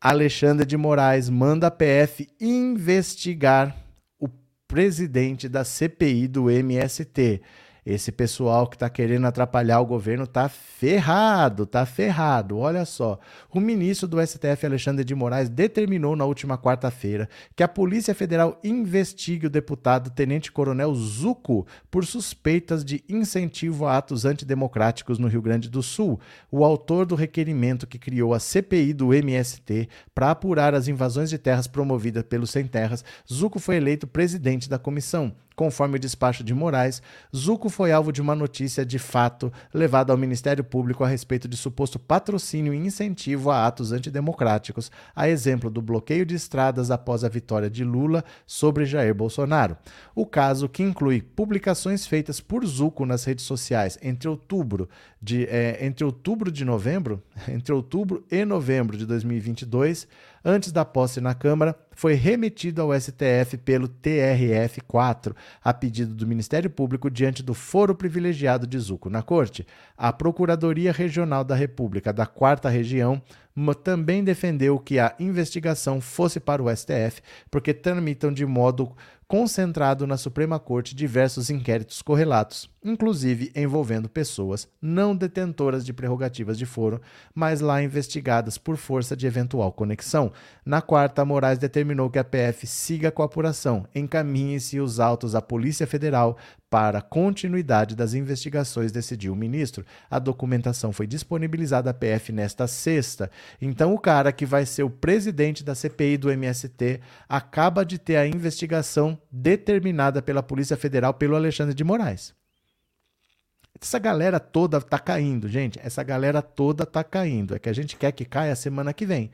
Alexandre de Moraes manda a PF investigar o presidente da CPI do MST. Esse pessoal que está querendo atrapalhar o governo está ferrado, está ferrado. Olha só. O ministro do STF, Alexandre de Moraes, determinou na última quarta-feira que a Polícia Federal investigue o deputado Tenente Coronel Zuco por suspeitas de incentivo a atos antidemocráticos no Rio Grande do Sul. O autor do requerimento que criou a CPI do MST para apurar as invasões de terras promovidas pelos sem terras, Zuco foi eleito presidente da comissão. Conforme o despacho de Moraes, Zuco foi alvo de uma notícia de fato levada ao Ministério Público a respeito de suposto patrocínio e incentivo a atos antidemocráticos, a exemplo do bloqueio de estradas após a vitória de Lula sobre Jair Bolsonaro. O caso, que inclui publicações feitas por Zuco nas redes sociais entre outubro de, é, entre outubro de novembro, entre outubro e novembro de 2022, antes da posse na Câmara, foi remetido ao STF pelo TRF4, a pedido do Ministério Público diante do foro privilegiado de Zuco na Corte. A Procuradoria Regional da República da Quarta Região também defendeu que a investigação fosse para o STF, porque tramitam de modo concentrado na Suprema Corte diversos inquéritos correlatos, inclusive envolvendo pessoas não detentoras de prerrogativas de foro, mas lá investigadas por força de eventual conexão. Na quarta, Moraes determinou que a PF siga com a apuração, encaminhe-se os autos à Polícia Federal para continuidade das investigações, decidiu o ministro. A documentação foi disponibilizada à PF nesta sexta. Então, o cara que vai ser o presidente da CPI do MST acaba de ter a investigação determinada pela Polícia Federal pelo Alexandre de Moraes. Essa galera toda tá caindo, gente. Essa galera toda tá caindo. É que a gente quer que caia semana que vem.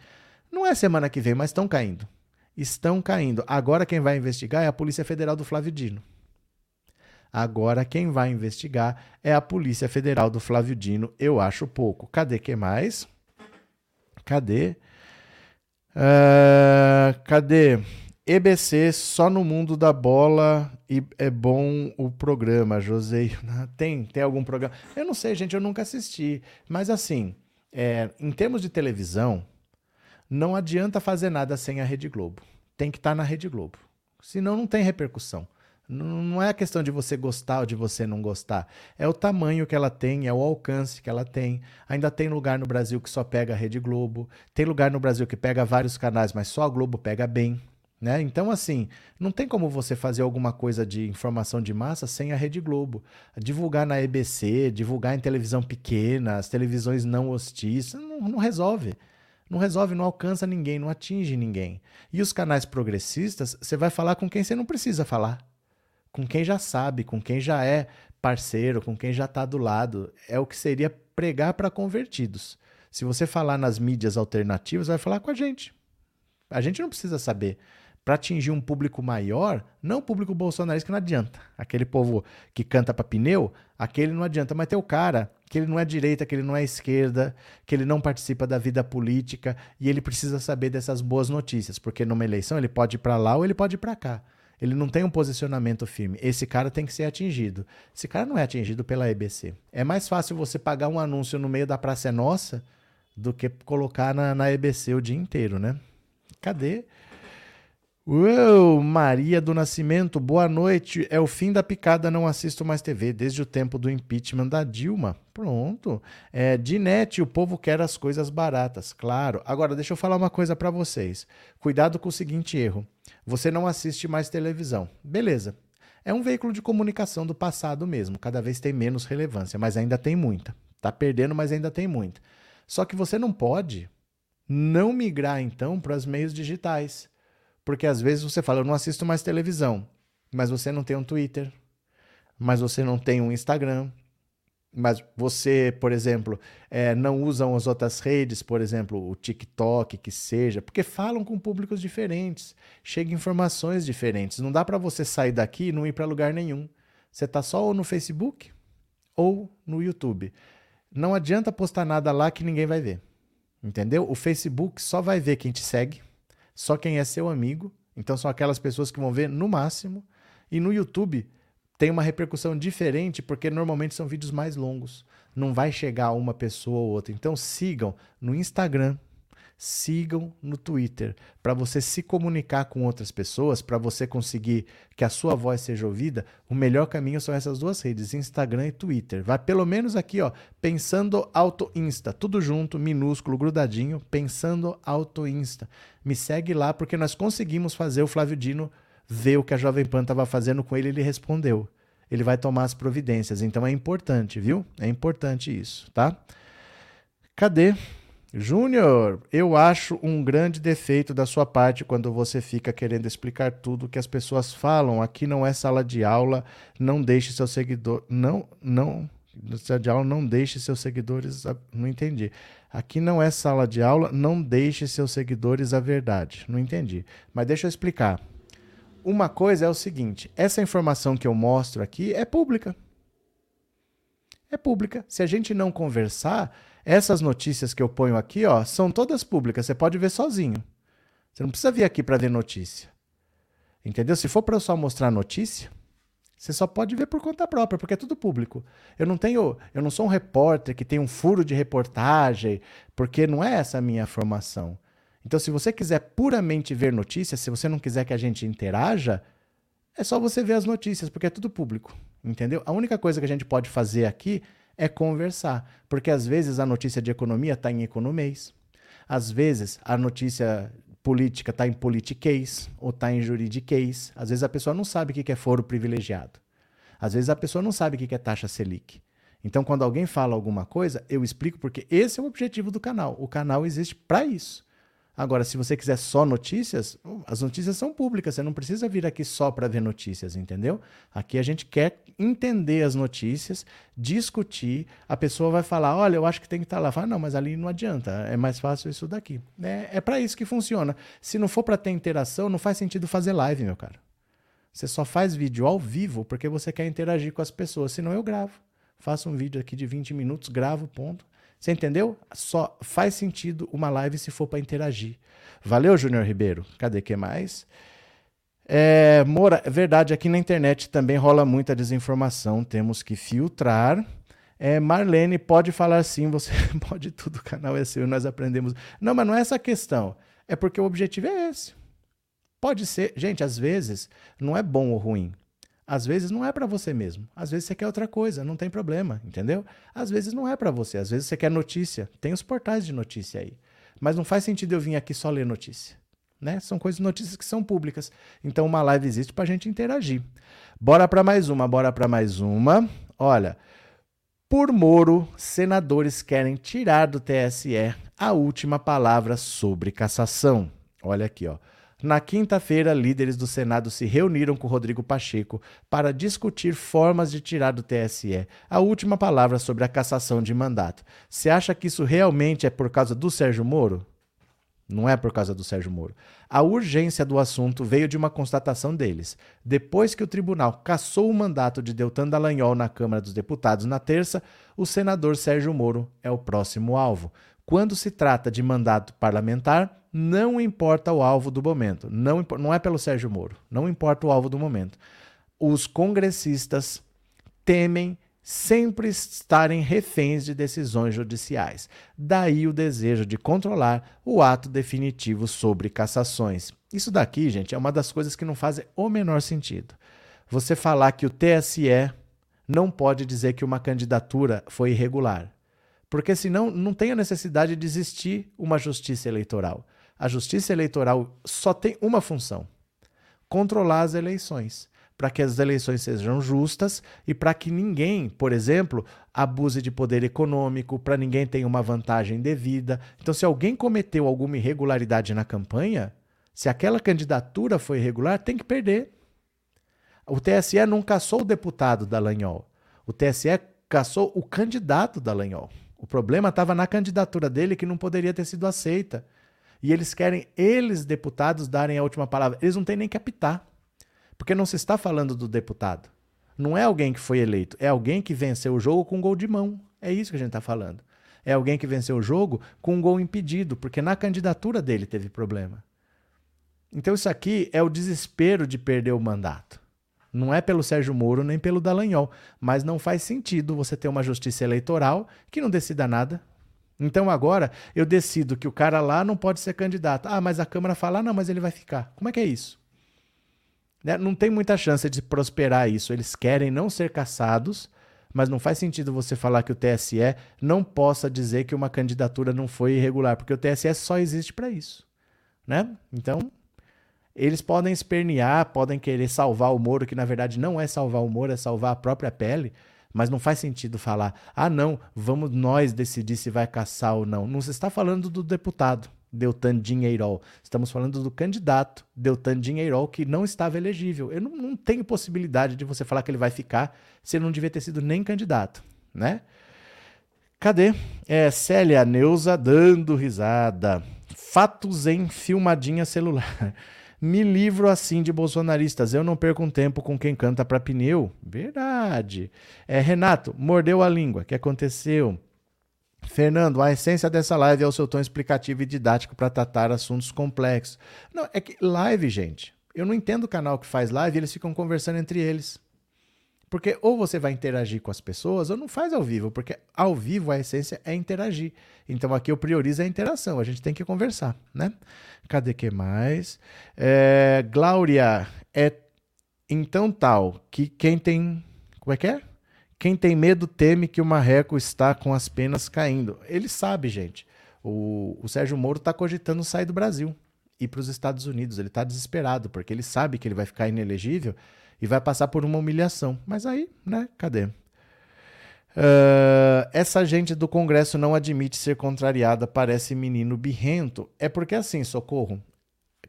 Não é semana que vem, mas estão caindo. Estão caindo. Agora quem vai investigar é a Polícia Federal do Flávio Dino. Agora quem vai investigar é a Polícia Federal do Flávio Dino. Eu acho pouco. Cadê que mais? Cadê? Uh, cadê? EBC só no mundo da bola e é bom o programa, José. Tem, tem algum programa? Eu não sei, gente, eu nunca assisti. Mas assim, é, em termos de televisão, não adianta fazer nada sem a Rede Globo. Tem que estar tá na Rede Globo. Senão não tem repercussão. Não é a questão de você gostar ou de você não gostar. É o tamanho que ela tem, é o alcance que ela tem. Ainda tem lugar no Brasil que só pega a Rede Globo. Tem lugar no Brasil que pega vários canais, mas só a Globo pega bem. Né? Então, assim, não tem como você fazer alguma coisa de informação de massa sem a Rede Globo. Divulgar na EBC, divulgar em televisão pequena, as televisões não hostis, não, não resolve. Não resolve, não alcança ninguém, não atinge ninguém. E os canais progressistas, você vai falar com quem você não precisa falar com quem já sabe, com quem já é parceiro, com quem já está do lado. É o que seria pregar para convertidos. Se você falar nas mídias alternativas, vai falar com a gente. A gente não precisa saber. Para atingir um público maior, não o público bolsonarista que não adianta. Aquele povo que canta para pneu, aquele não adianta. Mas tem o cara que ele não é direita, que ele não é esquerda, que ele não participa da vida política e ele precisa saber dessas boas notícias, porque numa eleição ele pode ir para lá ou ele pode ir para cá. Ele não tem um posicionamento firme. Esse cara tem que ser atingido. Esse cara não é atingido pela EBC. É mais fácil você pagar um anúncio no meio da Praça é Nossa do que colocar na, na EBC o dia inteiro, né? Cadê? Uou, Maria do Nascimento, boa noite. É o fim da picada, não assisto mais TV desde o tempo do impeachment da Dilma. Pronto. É, Dinete, o povo quer as coisas baratas, claro. Agora, deixa eu falar uma coisa para vocês. Cuidado com o seguinte erro. Você não assiste mais televisão. Beleza. É um veículo de comunicação do passado mesmo, cada vez tem menos relevância, mas ainda tem muita. Tá perdendo, mas ainda tem muito. Só que você não pode não migrar então para os meios digitais. Porque às vezes você fala, eu não assisto mais televisão, mas você não tem um Twitter, mas você não tem um Instagram, mas você, por exemplo, é, não usam as outras redes, por exemplo, o TikTok, que seja, porque falam com públicos diferentes, chegam informações diferentes. Não dá para você sair daqui e não ir para lugar nenhum. Você está só ou no Facebook ou no YouTube. Não adianta postar nada lá que ninguém vai ver. Entendeu? O Facebook só vai ver quem te segue, só quem é seu amigo. Então são aquelas pessoas que vão ver no máximo. E no YouTube tem uma repercussão diferente porque normalmente são vídeos mais longos. Não vai chegar a uma pessoa ou outra. Então sigam no Instagram, sigam no Twitter, para você se comunicar com outras pessoas, para você conseguir que a sua voz seja ouvida. O melhor caminho são essas duas redes, Instagram e Twitter. Vai pelo menos aqui, ó, pensando auto Insta, tudo junto, minúsculo, grudadinho, pensando auto Insta. Me segue lá porque nós conseguimos fazer o Flávio Dino ver o que a Jovem Pan estava fazendo com ele, ele respondeu. Ele vai tomar as providências. Então é importante, viu? É importante isso, tá? Cadê? Júnior, eu acho um grande defeito da sua parte quando você fica querendo explicar tudo que as pessoas falam. Aqui não é sala de aula, não deixe seu seguidor. Não, não. Sala de aula, não deixe seus seguidores. A... Não entendi. Aqui não é sala de aula, não deixe seus seguidores a verdade. Não entendi. Mas deixa eu explicar. Uma coisa é o seguinte: essa informação que eu mostro aqui é pública. É pública. Se a gente não conversar, essas notícias que eu ponho aqui, ó, são todas públicas. Você pode ver sozinho. Você não precisa vir aqui para ver notícia. Entendeu? Se for para eu só mostrar notícia, você só pode ver por conta própria, porque é tudo público. Eu não tenho, eu não sou um repórter que tem um furo de reportagem, porque não é essa a minha formação. Então, se você quiser puramente ver notícias, se você não quiser que a gente interaja, é só você ver as notícias, porque é tudo público, entendeu? A única coisa que a gente pode fazer aqui é conversar. Porque às vezes a notícia de economia está em economês, às vezes a notícia política está em politiquês ou está em juridiquês. Às vezes a pessoa não sabe o que é foro privilegiado. Às vezes a pessoa não sabe o que é taxa Selic. Então, quando alguém fala alguma coisa, eu explico porque esse é o objetivo do canal. O canal existe para isso. Agora, se você quiser só notícias, as notícias são públicas, você não precisa vir aqui só para ver notícias, entendeu? Aqui a gente quer entender as notícias, discutir, a pessoa vai falar, olha, eu acho que tem que estar tá lá. Fala, não, mas ali não adianta, é mais fácil isso daqui. É, é para isso que funciona. Se não for para ter interação, não faz sentido fazer live, meu cara. Você só faz vídeo ao vivo porque você quer interagir com as pessoas, senão eu gravo. Faço um vídeo aqui de 20 minutos, gravo, ponto. Você entendeu? Só faz sentido uma live se for para interagir. Valeu, Júnior Ribeiro. Cadê que mais? É, Mora, é verdade, aqui na internet também rola muita desinformação, temos que filtrar. É, Marlene, pode falar sim, você pode tudo, o canal é seu, nós aprendemos. Não, mas não é essa questão. É porque o objetivo é esse. Pode ser, gente, às vezes não é bom ou ruim. Às vezes não é para você mesmo. Às vezes você quer outra coisa, não tem problema, entendeu? Às vezes não é para você. Às vezes você quer notícia. Tem os portais de notícia aí. Mas não faz sentido eu vir aqui só ler notícia. Né? São coisas, notícias que são públicas. Então uma live existe para a gente interagir. Bora para mais uma, bora para mais uma. Olha, por Moro, senadores querem tirar do TSE a última palavra sobre cassação. Olha aqui, ó. Na quinta-feira, líderes do Senado se reuniram com Rodrigo Pacheco para discutir formas de tirar do TSE a última palavra sobre a cassação de mandato. Você acha que isso realmente é por causa do Sérgio Moro? Não é por causa do Sérgio Moro. A urgência do assunto veio de uma constatação deles. Depois que o tribunal cassou o mandato de Deltan Dallagnol na Câmara dos Deputados na terça, o senador Sérgio Moro é o próximo alvo. Quando se trata de mandato parlamentar, não importa o alvo do momento. Não, não é pelo Sérgio Moro. Não importa o alvo do momento. Os congressistas temem sempre estarem reféns de decisões judiciais. Daí o desejo de controlar o ato definitivo sobre cassações. Isso daqui, gente, é uma das coisas que não fazem o menor sentido. Você falar que o TSE não pode dizer que uma candidatura foi irregular. Porque senão não tem a necessidade de existir uma justiça eleitoral. A justiça eleitoral só tem uma função: controlar as eleições. para que as eleições sejam justas e para que ninguém, por exemplo, abuse de poder econômico, para ninguém tenha uma vantagem devida. Então, se alguém cometeu alguma irregularidade na campanha, se aquela candidatura foi irregular, tem que perder. O TSE não caçou o deputado Dallagnol. O TSE caçou o candidato Dallagnol. O problema estava na candidatura dele que não poderia ter sido aceita. E eles querem, eles, deputados, darem a última palavra. Eles não têm nem que apitar. Porque não se está falando do deputado. Não é alguém que foi eleito, é alguém que venceu o jogo com um gol de mão. É isso que a gente está falando. É alguém que venceu o jogo com um gol impedido, porque na candidatura dele teve problema. Então isso aqui é o desespero de perder o mandato. Não é pelo Sérgio Moro nem pelo Dallagnol, mas não faz sentido você ter uma justiça eleitoral que não decida nada. Então agora eu decido que o cara lá não pode ser candidato. Ah, mas a Câmara fala, ah, não, mas ele vai ficar. Como é que é isso? Né? Não tem muita chance de prosperar isso. Eles querem não ser caçados, mas não faz sentido você falar que o TSE não possa dizer que uma candidatura não foi irregular, porque o TSE só existe para isso. Né? Então, eles podem espernear, podem querer salvar o Moro, que na verdade não é salvar o Moro, é salvar a própria pele, mas não faz sentido falar, ah, não, vamos nós decidir se vai caçar ou não. Não se está falando do deputado. Deltan Dinheirol. Estamos falando do candidato Deltan Dinheirol que não estava elegível. Eu não, não tenho possibilidade de você falar que ele vai ficar se ele não devia ter sido nem candidato, né? Cadê? É Célia Neuza dando risada. Fatos em filmadinha celular. Me livro assim de bolsonaristas. Eu não perco um tempo com quem canta para pneu. Verdade. É, Renato, mordeu a língua. O que aconteceu? Fernando, a essência dessa live é o seu tom explicativo e didático para tratar assuntos complexos. Não, é que live, gente. Eu não entendo o canal que faz live, eles ficam conversando entre eles. Porque ou você vai interagir com as pessoas ou não faz ao vivo, porque ao vivo a essência é interagir. Então aqui eu priorizo a interação, a gente tem que conversar, né? Cadê que mais? É, Glória, é então tal que quem tem. Como é que é? Quem tem medo teme que o marreco está com as penas caindo. Ele sabe, gente. O, o Sérgio Moro está cogitando sair do Brasil e ir para os Estados Unidos. Ele está desesperado, porque ele sabe que ele vai ficar inelegível e vai passar por uma humilhação. Mas aí, né? Cadê? Uh, essa gente do Congresso não admite ser contrariada, parece menino birrento. É porque assim, socorro,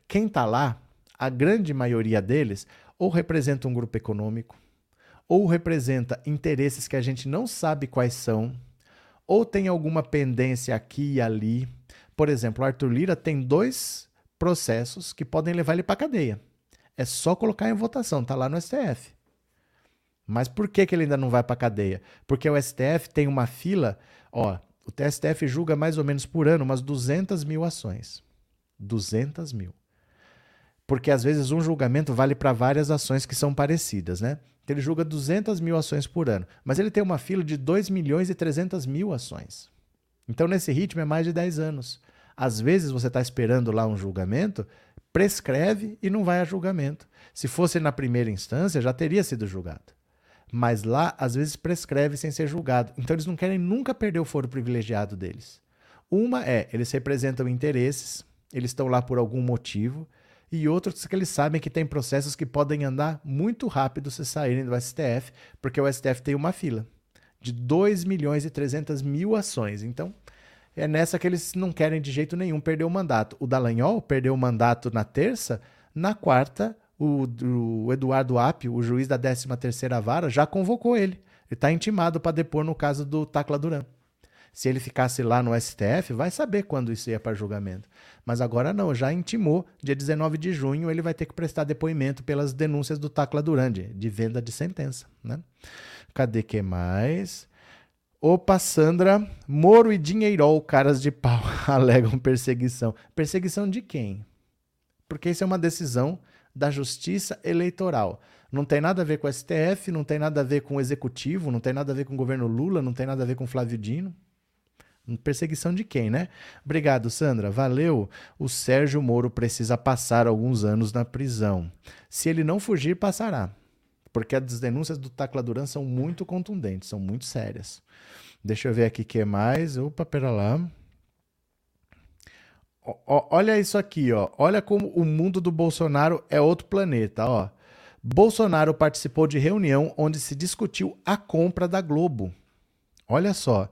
quem está lá, a grande maioria deles, ou representa um grupo econômico, ou representa interesses que a gente não sabe quais são, ou tem alguma pendência aqui e ali. Por exemplo, Arthur Lira tem dois processos que podem levar ele para cadeia. É só colocar em votação, tá lá no STF. Mas por que, que ele ainda não vai para cadeia? Porque o STF tem uma fila, ó, o TSTF julga mais ou menos por ano umas 200 mil ações. 200 mil. Porque às vezes um julgamento vale para várias ações que são parecidas, né? Então, ele julga 200 mil ações por ano, mas ele tem uma fila de 2 milhões e 300 mil ações. Então, nesse ritmo, é mais de 10 anos. Às vezes, você está esperando lá um julgamento, prescreve e não vai a julgamento. Se fosse na primeira instância, já teria sido julgado. Mas lá, às vezes, prescreve sem ser julgado. Então, eles não querem nunca perder o foro privilegiado deles. Uma é, eles representam interesses, eles estão lá por algum motivo, e outros que eles sabem que tem processos que podem andar muito rápido se saírem do STF, porque o STF tem uma fila de 2 milhões e 300 mil ações. Então, é nessa que eles não querem de jeito nenhum perder o mandato. O Dallagnol perdeu o mandato na terça, na quarta, o, o Eduardo Apio, o juiz da 13ª Vara, já convocou ele. Ele está intimado para depor no caso do Tacla Duran. Se ele ficasse lá no STF, vai saber quando isso ia para julgamento. Mas agora não, já intimou. Dia 19 de junho ele vai ter que prestar depoimento pelas denúncias do Tacla Durande, de venda de sentença. Né? Cadê que mais? Opa, Sandra, Moro e Dinheirol, caras de pau, alegam perseguição. Perseguição de quem? Porque isso é uma decisão da Justiça Eleitoral. Não tem nada a ver com o STF, não tem nada a ver com o Executivo, não tem nada a ver com o governo Lula, não tem nada a ver com Flávio Dino. Perseguição de quem, né? Obrigado, Sandra. Valeu. O Sérgio Moro precisa passar alguns anos na prisão. Se ele não fugir, passará. Porque as denúncias do Tacla Duran são muito contundentes, são muito sérias. Deixa eu ver aqui o que mais. Opa, pera lá. O, olha isso aqui, ó. Olha como o mundo do Bolsonaro é outro planeta, ó. Bolsonaro participou de reunião onde se discutiu a compra da Globo. Olha só.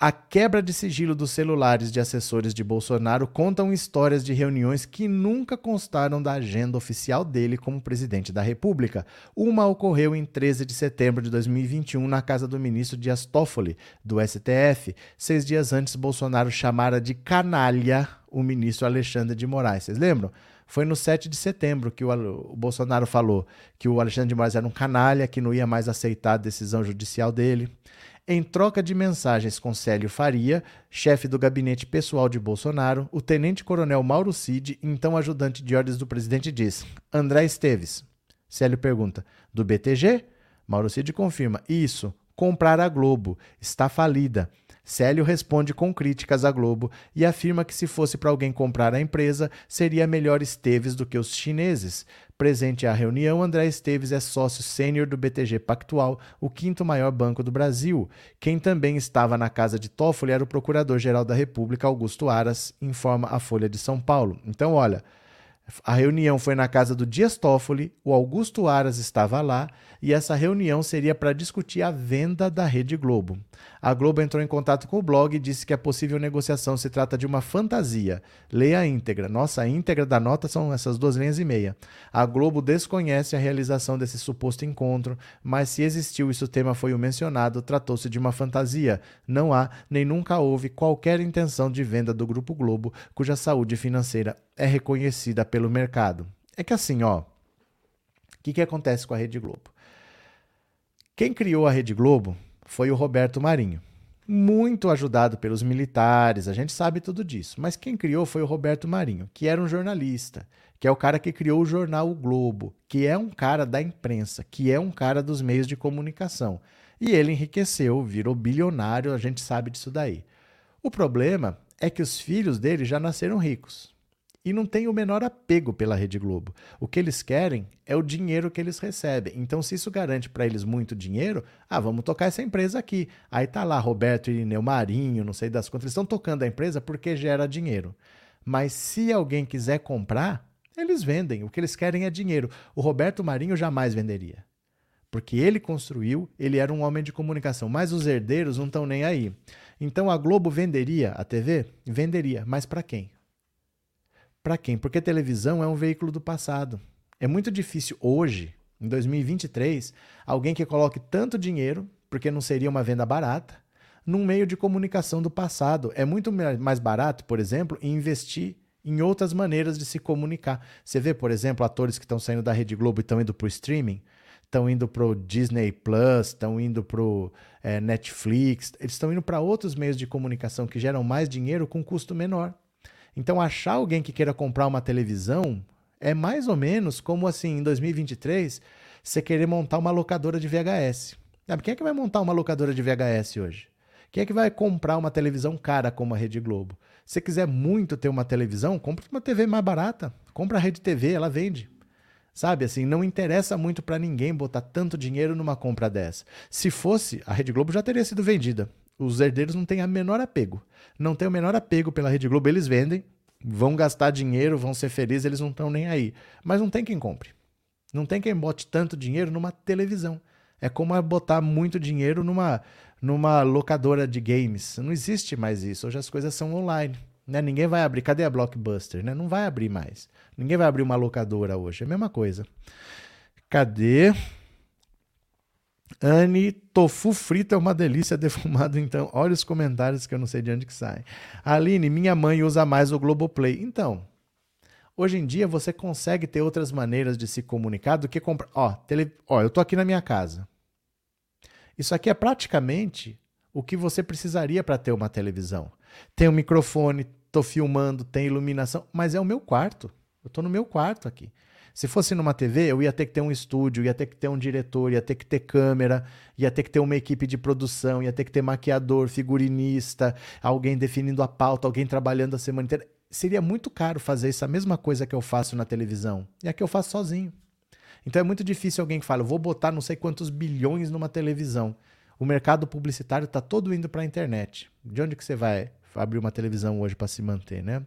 A quebra de sigilo dos celulares de assessores de Bolsonaro contam histórias de reuniões que nunca constaram da agenda oficial dele como presidente da República. Uma ocorreu em 13 de setembro de 2021 na casa do ministro Dias Toffoli, do STF. Seis dias antes, Bolsonaro chamara de canalha o ministro Alexandre de Moraes. Vocês lembram? Foi no 7 de setembro que o, Bolsonaro falou que o Alexandre de Moraes era um canalha, que não ia mais aceitar a decisão judicial dele. Em troca de mensagens com Célio Faria, chefe do gabinete pessoal de Bolsonaro, o tenente-coronel Mauro Cid, então ajudante de ordens do presidente, diz: André Esteves. Célio pergunta: do BTG? Mauro Cid confirma: Isso, comprar a Globo. Está falida. Célio responde com críticas à Globo e afirma que se fosse para alguém comprar a empresa, seria melhor Esteves do que os chineses. Presente à reunião, André Esteves é sócio sênior do BTG Pactual, o quinto maior banco do Brasil. Quem também estava na casa de Toffoli era o Procurador-Geral da República, Augusto Aras, informa a Folha de São Paulo. Então, olha, a reunião foi na casa do Dias Toffoli, o Augusto Aras estava lá e essa reunião seria para discutir a venda da Rede Globo. A Globo entrou em contato com o blog e disse que a possível negociação se trata de uma fantasia. Leia a íntegra. Nossa, a íntegra da nota são essas duas linhas e meia. A Globo desconhece a realização desse suposto encontro, mas se existiu e se o tema foi o mencionado, tratou-se de uma fantasia. Não há, nem nunca houve, qualquer intenção de venda do Grupo Globo, cuja saúde financeira é reconhecida pelo mercado. É que assim, ó, o que, que acontece com a Rede Globo? Quem criou a Rede Globo foi o Roberto Marinho. Muito ajudado pelos militares, a gente sabe tudo disso. Mas quem criou foi o Roberto Marinho, que era um jornalista, que é o cara que criou o jornal o Globo, que é um cara da imprensa, que é um cara dos meios de comunicação. E ele enriqueceu, virou bilionário, a gente sabe disso daí. O problema é que os filhos dele já nasceram ricos e não tem o menor apego pela Rede Globo. O que eles querem é o dinheiro que eles recebem. Então, se isso garante para eles muito dinheiro, ah, vamos tocar essa empresa aqui. Aí tá lá Roberto Irineu Marinho, não sei das quantas, eles estão tocando a empresa porque gera dinheiro. Mas se alguém quiser comprar, eles vendem. O que eles querem é dinheiro. O Roberto Marinho jamais venderia. Porque ele construiu, ele era um homem de comunicação, mas os herdeiros não estão nem aí. Então a Globo venderia a TV? Venderia, mas para quem? Para quem? Porque televisão é um veículo do passado. É muito difícil hoje, em 2023, alguém que coloque tanto dinheiro, porque não seria uma venda barata, num meio de comunicação do passado. É muito mais barato, por exemplo, investir em outras maneiras de se comunicar. Você vê, por exemplo, atores que estão saindo da Rede Globo e estão indo para o streaming, estão indo para o Disney Plus, estão indo para o é, Netflix, eles estão indo para outros meios de comunicação que geram mais dinheiro com custo menor. Então, achar alguém que queira comprar uma televisão é mais ou menos como assim, em 2023, você querer montar uma locadora de VHS. Sabe, quem é que vai montar uma locadora de VHS hoje? Quem é que vai comprar uma televisão cara como a Rede Globo? Se quiser muito ter uma televisão, compra uma TV mais barata. Compra a Rede TV, ela vende. Sabe assim, não interessa muito para ninguém botar tanto dinheiro numa compra dessa. Se fosse, a Rede Globo já teria sido vendida. Os herdeiros não têm a menor apego. Não têm o menor apego pela Rede Globo. Eles vendem, vão gastar dinheiro, vão ser felizes, eles não estão nem aí. Mas não tem quem compre. Não tem quem bote tanto dinheiro numa televisão. É como botar muito dinheiro numa, numa locadora de games. Não existe mais isso. Hoje as coisas são online. Né? Ninguém vai abrir. Cadê a Blockbuster? Né? Não vai abrir mais. Ninguém vai abrir uma locadora hoje. É a mesma coisa. Cadê? Anne, tofu frito é uma delícia defumado, então. Olha os comentários que eu não sei de onde que saem. Aline, minha mãe usa mais o Globoplay. Então, hoje em dia você consegue ter outras maneiras de se comunicar do que comprar. Ó, tele... Ó, eu tô aqui na minha casa. Isso aqui é praticamente o que você precisaria para ter uma televisão. Tem um microfone, tô filmando, tem iluminação, mas é o meu quarto. Eu tô no meu quarto aqui. Se fosse numa TV, eu ia ter que ter um estúdio, ia ter que ter um diretor, ia ter que ter câmera, ia ter que ter uma equipe de produção, ia ter que ter maquiador, figurinista, alguém definindo a pauta, alguém trabalhando a semana inteira. Seria muito caro fazer essa mesma coisa que eu faço na televisão. E aqui eu faço sozinho. Então é muito difícil alguém que fala, vou botar não sei quantos bilhões numa televisão. O mercado publicitário está todo indo para a internet. De onde que você vai abrir uma televisão hoje para se manter, né?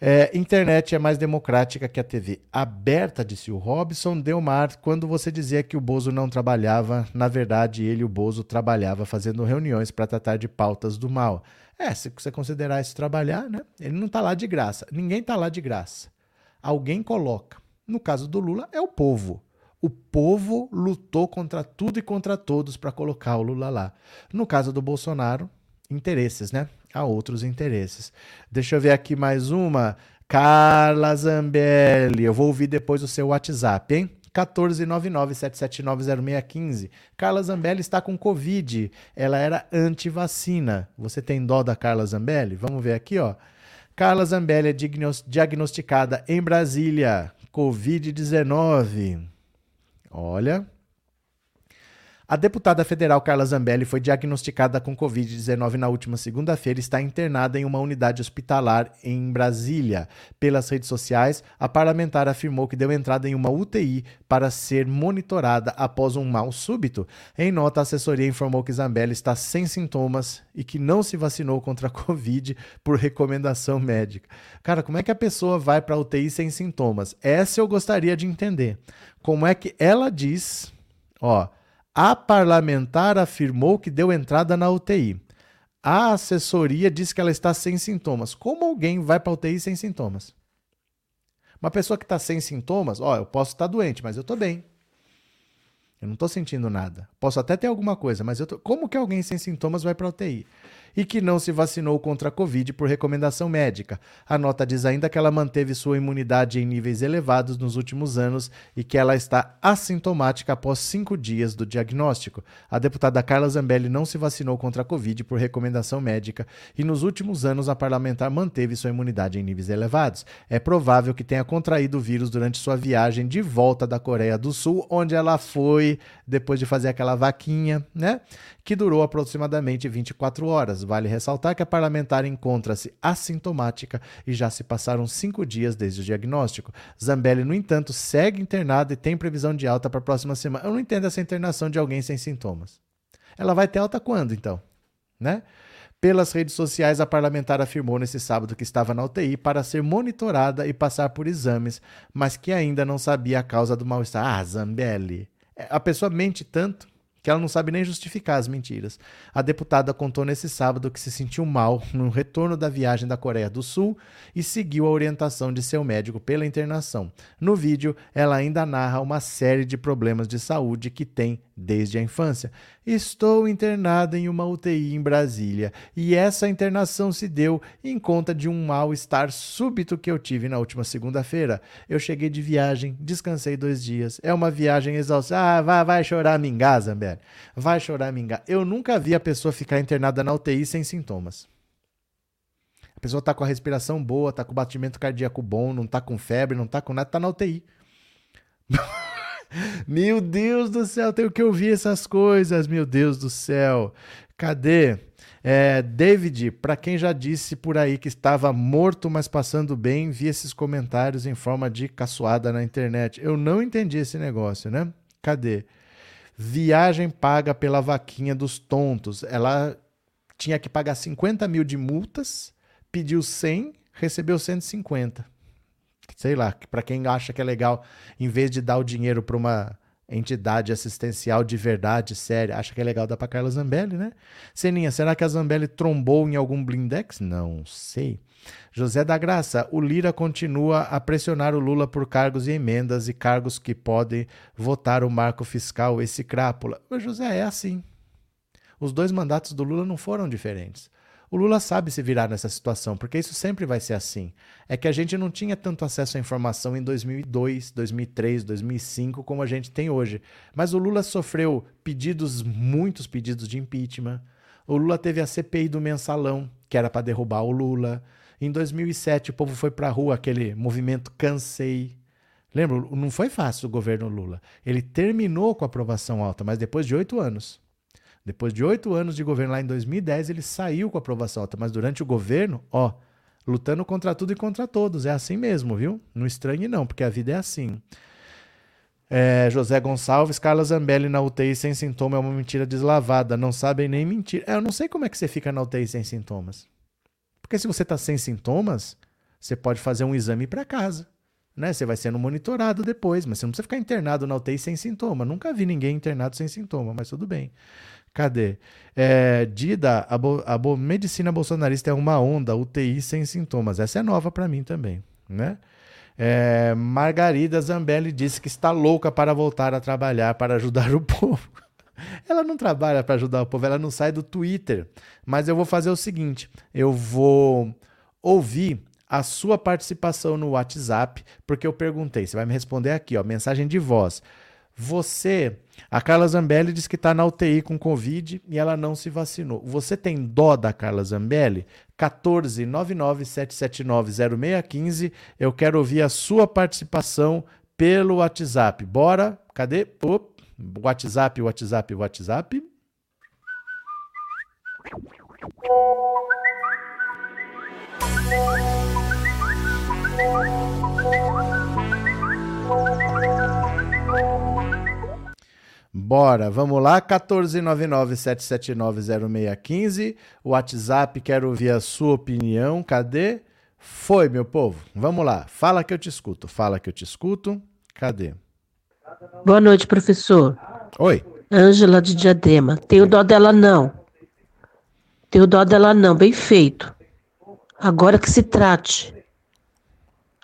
É, internet é mais democrática que a TV aberta, disse o Robson Delmar, quando você dizia que o Bozo não trabalhava. Na verdade, ele, o Bozo, trabalhava fazendo reuniões para tratar de pautas do mal. É, se você considerar isso trabalhar, né? Ele não está lá de graça. Ninguém está lá de graça. Alguém coloca. No caso do Lula, é o povo. O povo lutou contra tudo e contra todos para colocar o Lula lá. No caso do Bolsonaro, interesses, né? Há outros interesses. Deixa eu ver aqui mais uma. Carla Zambelli, eu vou ouvir depois o seu WhatsApp, hein? 14997790615. Carla Zambelli está com Covid. Ela era anti-vacina. Você tem dó da Carla Zambelli? Vamos ver aqui, ó. Carla Zambelli é diagnosticada em Brasília. Covid-19. Olha, a deputada federal Carla Zambelli foi diagnosticada com Covid-19 na última segunda-feira e está internada em uma unidade hospitalar em Brasília. Pelas redes sociais, a parlamentar afirmou que deu entrada em uma UTI para ser monitorada após um mal súbito. Em nota, a assessoria informou que Zambelli está sem sintomas e que não se vacinou contra a Covid por recomendação médica. Cara, como é que a pessoa vai para a UTI sem sintomas? Essa eu gostaria de entender. Como é que ela diz, ó a parlamentar afirmou que deu entrada na UTI. A assessoria diz que ela está sem sintomas. Como alguém vai para a UTI sem sintomas? Uma pessoa que está sem sintomas, ó, eu posso estar doente, mas eu estou bem. Eu não estou sentindo nada. Posso até ter alguma coisa, mas eu tô... como que alguém sem sintomas vai para a UTI? E que não se vacinou contra a Covid por recomendação médica. A nota diz ainda que ela manteve sua imunidade em níveis elevados nos últimos anos e que ela está assintomática após cinco dias do diagnóstico. A deputada Carla Zambelli não se vacinou contra a Covid por recomendação médica e nos últimos anos a parlamentar manteve sua imunidade em níveis elevados. É provável que tenha contraído o vírus durante sua viagem de volta da Coreia do Sul, onde ela foi depois de fazer aquela vaquinha, né? Que durou aproximadamente 24 horas. Vale ressaltar que a parlamentar encontra-se assintomática e já se passaram cinco dias desde o diagnóstico. Zambelli, no entanto, segue internada e tem previsão de alta para a próxima semana. Eu não entendo essa internação de alguém sem sintomas. Ela vai ter alta quando, então? Né? Pelas redes sociais, a parlamentar afirmou nesse sábado que estava na UTI para ser monitorada e passar por exames, mas que ainda não sabia a causa do mal-estar. Ah, Zambelli. É, a pessoa mente tanto que ela não sabe nem justificar as mentiras. A deputada contou nesse sábado que se sentiu mal no retorno da viagem da Coreia do Sul e seguiu a orientação de seu médico pela internação. No vídeo, ela ainda narra uma série de problemas de saúde que tem desde a infância. Estou internada em uma UTI em Brasília e essa internação se deu em conta de um mal-estar súbito que eu tive na última segunda-feira. Eu cheguei de viagem, descansei dois dias. É uma viagem exausta. Ah, vai, vai chorar mingá, Zambelli. Vai chorar mingá. Eu nunca vi a pessoa ficar internada na UTI sem sintomas. A pessoa está com a respiração boa, está com o batimento cardíaco bom, não está com febre, não está com nada, está na UTI. Meu Deus do céu, tenho que ouvir essas coisas, meu Deus do céu. Cadê? É, David, para quem já disse por aí que estava morto, mas passando bem, vi esses comentários em forma de caçoada na internet. Eu não entendi esse negócio, né? Cadê? Viagem paga pela vaquinha dos tontos. Ela tinha que pagar 50 mil de multas, pediu 100, recebeu 150 sei lá, para quem acha que é legal, em vez de dar o dinheiro para uma entidade assistencial de verdade, séria, acha que é legal dar para Carla Zambelli, né? Seninha, será que a Zambelli trombou em algum blindex? Não sei. José da Graça, o Lira continua a pressionar o Lula por cargos e emendas e cargos que podem votar o marco fiscal, esse crápula. Mas José, é assim. Os dois mandatos do Lula não foram diferentes. O Lula sabe se virar nessa situação, porque isso sempre vai ser assim. É que a gente não tinha tanto acesso à informação em 2002, 2003, 2005 como a gente tem hoje. Mas o Lula sofreu pedidos, muitos pedidos de impeachment. O Lula teve a CPI do mensalão, que era para derrubar o Lula. Em 2007, o povo foi para a rua, aquele movimento Cansei. Lembra? Não foi fácil o governo Lula. Ele terminou com a aprovação alta, mas depois de oito anos. Depois de oito anos de governo, lá em 2010, ele saiu com a aprovação alta, mas durante o governo, ó, lutando contra tudo e contra todos. É assim mesmo, viu? Não estranhe não, porque a vida é assim. É, José Gonçalves, Carla Zambelli na UTI sem sintoma é uma mentira deslavada. Não sabem nem mentir. É, eu não sei como é que você fica na UTI sem sintomas. Porque se você está sem sintomas, Você pode fazer um exame para casa. Né? Você vai sendo monitorado depois, mas você não precisa ficar internado na UTI sem sintoma. Nunca vi ninguém internado sem sintoma, mas tudo bem. Cadê? É, Dida, a, bo, a bo, medicina bolsonarista é uma onda, UTI sem sintomas. Essa é nova para mim também, né? É, Margarida Zambelli disse que está louca para voltar a trabalhar para ajudar o povo. Ela não trabalha para ajudar o povo, ela não sai do Twitter. Mas eu vou fazer o seguinte: eu vou ouvir a sua participação no WhatsApp, porque eu perguntei. Você vai me responder aqui, ó, mensagem de voz. Você, a Carla Zambelli diz que está na UTI com Covid e ela não se vacinou. Você tem dó da Carla Zambelli? 14 0615. Eu quero ouvir a sua participação pelo WhatsApp. Bora? Cadê? Opa. WhatsApp, WhatsApp, WhatsApp. Bora, vamos lá, 14997790615. WhatsApp, quero ouvir a sua opinião. Cadê? Foi, meu povo. Vamos lá. Fala que eu te escuto. Fala que eu te escuto. Cadê? Boa noite, professor. Oi. Ângela de Diadema. Tenho dó dela não. Tenho dó dela não, bem feito. Agora que se trate.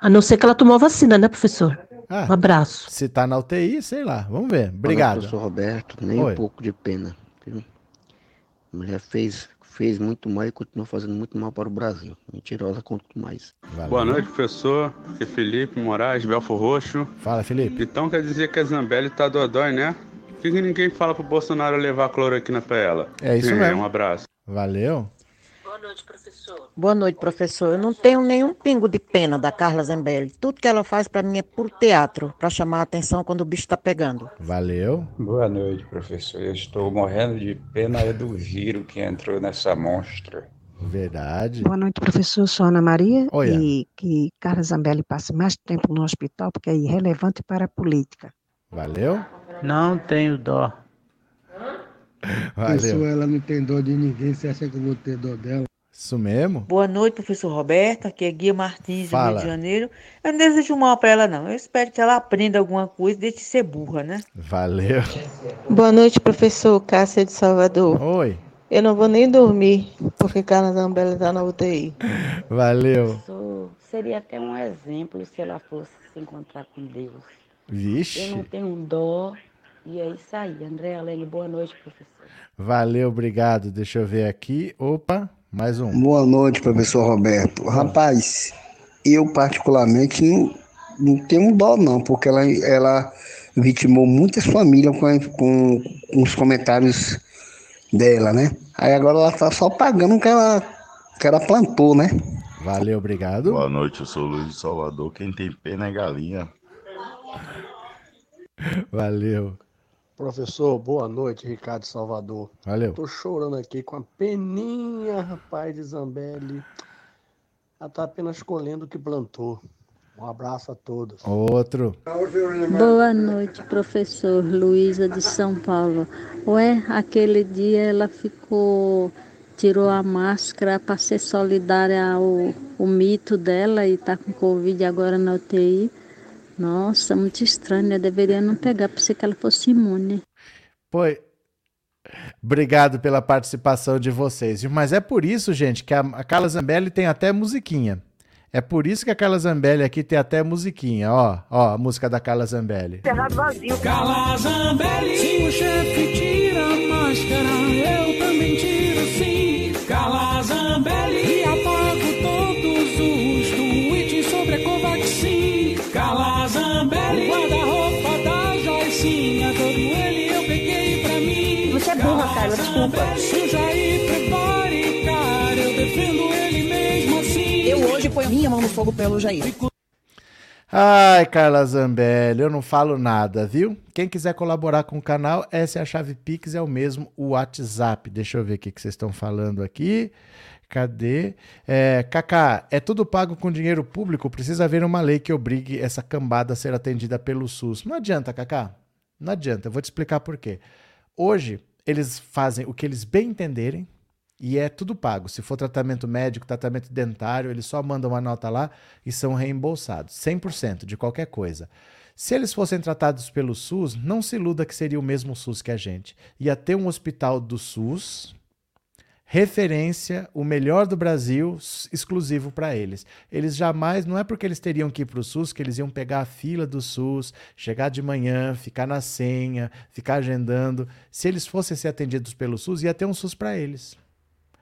A não ser que ela tomou vacina, né, professor? Ah, um abraço. Se tá na UTI, sei lá. Vamos ver. Obrigado. professor Roberto, nem Oi. um pouco de pena. Viu? A mulher fez, fez muito mal e continua fazendo muito mal para o Brasil. Mentirosa quanto mais. Valeu. Boa noite, professor. Aqui é Felipe Moraes, Belfor Roxo. Fala, Felipe. Então quer dizer que a Zambelli tá dodói, né? Por que, que ninguém fala pro Bolsonaro levar a cloroquina pra ela? É isso Sim, mesmo. Um abraço. Valeu. Boa noite, professor. Boa noite, professor. Eu não tenho nenhum pingo de pena da Carla Zambelli. Tudo que ela faz para mim é por teatro, para chamar a atenção quando o bicho está pegando. Valeu. Boa noite, professor. Eu estou morrendo de pena é do vírus que entrou nessa monstra. Verdade. Boa noite, professor. Sou Ana Maria. Oi, e que Carla Zambelli passe mais tempo no hospital porque é irrelevante para a política. Valeu. Não tenho dó. Valeu. Pessoa, ela não tem dó de ninguém, você acha que eu vou ter dó dela? Isso mesmo? Boa noite, professor Roberto. Aqui é Guia Martins, do Rio de Janeiro. Eu não desejo mal para ela, não. Eu espero que ela aprenda alguma coisa e deixe de ser burra, né? Valeu. Boa noite, professor Cássia de Salvador. Oi. Eu não vou nem dormir, porque Carla Zambella está na UTI. Valeu. Professor, seria até um exemplo se ela fosse se encontrar com Deus. Vixe. Eu não tenho dó e é isso aí. André Alene, boa noite, professor. Valeu, obrigado. Deixa eu ver aqui. Opa, mais um. Boa noite, professor Roberto. Rapaz, eu particularmente não, não tenho dó não, porque ela, ela vitimou muitas famílias com, com, com os comentários dela, né? Aí agora ela tá só pagando o que ela, que ela plantou, né? Valeu, obrigado. Boa noite, eu sou o Luiz de Salvador. Quem tem pena é galinha. Valeu. Professor, boa noite, Ricardo Salvador. Valeu. Tô chorando aqui com a peninha, rapaz, de Zambelli. Ela tá apenas colhendo o que plantou. Um abraço a todos. Outro. Boa noite, professor Luísa de São Paulo. Ué, aquele dia ela ficou, tirou a máscara para ser solidária ao, ao mito dela e tá com Covid agora na UTI. Nossa, muito estranho, né? Deveria não pegar, para ser que ela fosse imune. Foi. Obrigado pela participação de vocês. Mas é por isso, gente, que a Carla Zambelli tem até musiquinha. É por isso que a Carla Zambelli aqui tem até musiquinha. Ó, ó, a música da Carla Zambelli. vazio. Carla Zambelli. Se o chefe tira a máscara, eu também tiro eu defendo ele mesmo assim. Eu hoje ponho minha mão no fogo pelo Jair. Ai, Carla Zambelli, eu não falo nada, viu? Quem quiser colaborar com o canal, essa é a chave Pix, é o mesmo o WhatsApp. Deixa eu ver o que vocês estão falando aqui. Cadê? É, Kaká, é tudo pago com dinheiro público? Precisa haver uma lei que obrigue essa cambada a ser atendida pelo SUS. Não adianta, Kaká. Não adianta. Eu vou te explicar por quê. Hoje, eles fazem o que eles bem entenderem E é tudo pago. Se for tratamento médico, tratamento dentário, eles só mandam uma nota lá e são reembolsados. 100% de qualquer coisa. Se eles fossem tratados pelo SUS, não se iluda que seria o mesmo SUS que a gente. Ia ter um hospital do SUS, referência, o melhor do Brasil, exclusivo para eles. Eles jamais, não é porque eles teriam que ir para o SUS que eles iam pegar a fila do SUS, chegar de manhã, ficar na senha, ficar agendando. Se eles fossem ser atendidos pelo SUS, ia ter um SUS para eles.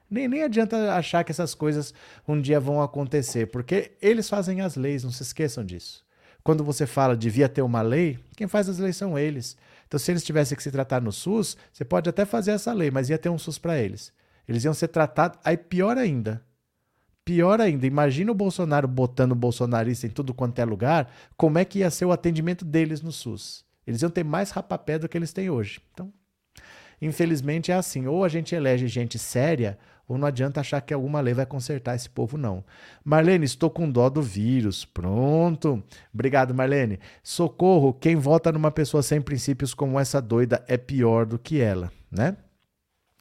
Nem, nem adianta achar que essas coisas um dia vão acontecer, porque eles fazem as leis, não se esqueçam disso. Quando você fala devia ter uma lei, quem faz as leis são eles. Então, se eles tivessem que se tratar no SUS, você pode até fazer essa lei, mas ia ter um SUS para eles. Eles iam ser tratados. Aí pior ainda. Pior ainda, imagina o Bolsonaro botando bolsonarista em tudo quanto é lugar, como é que ia ser o atendimento deles no SUS? Eles iam ter mais rapapé do que eles têm hoje. Então, infelizmente é assim, ou a gente elege gente séria, ou não adianta achar que alguma lei vai consertar esse povo, não. Marlene, estou com dó do vírus. Pronto. Obrigado, Marlene. Socorro, quem vota numa pessoa sem princípios como essa doida é pior do que ela, né?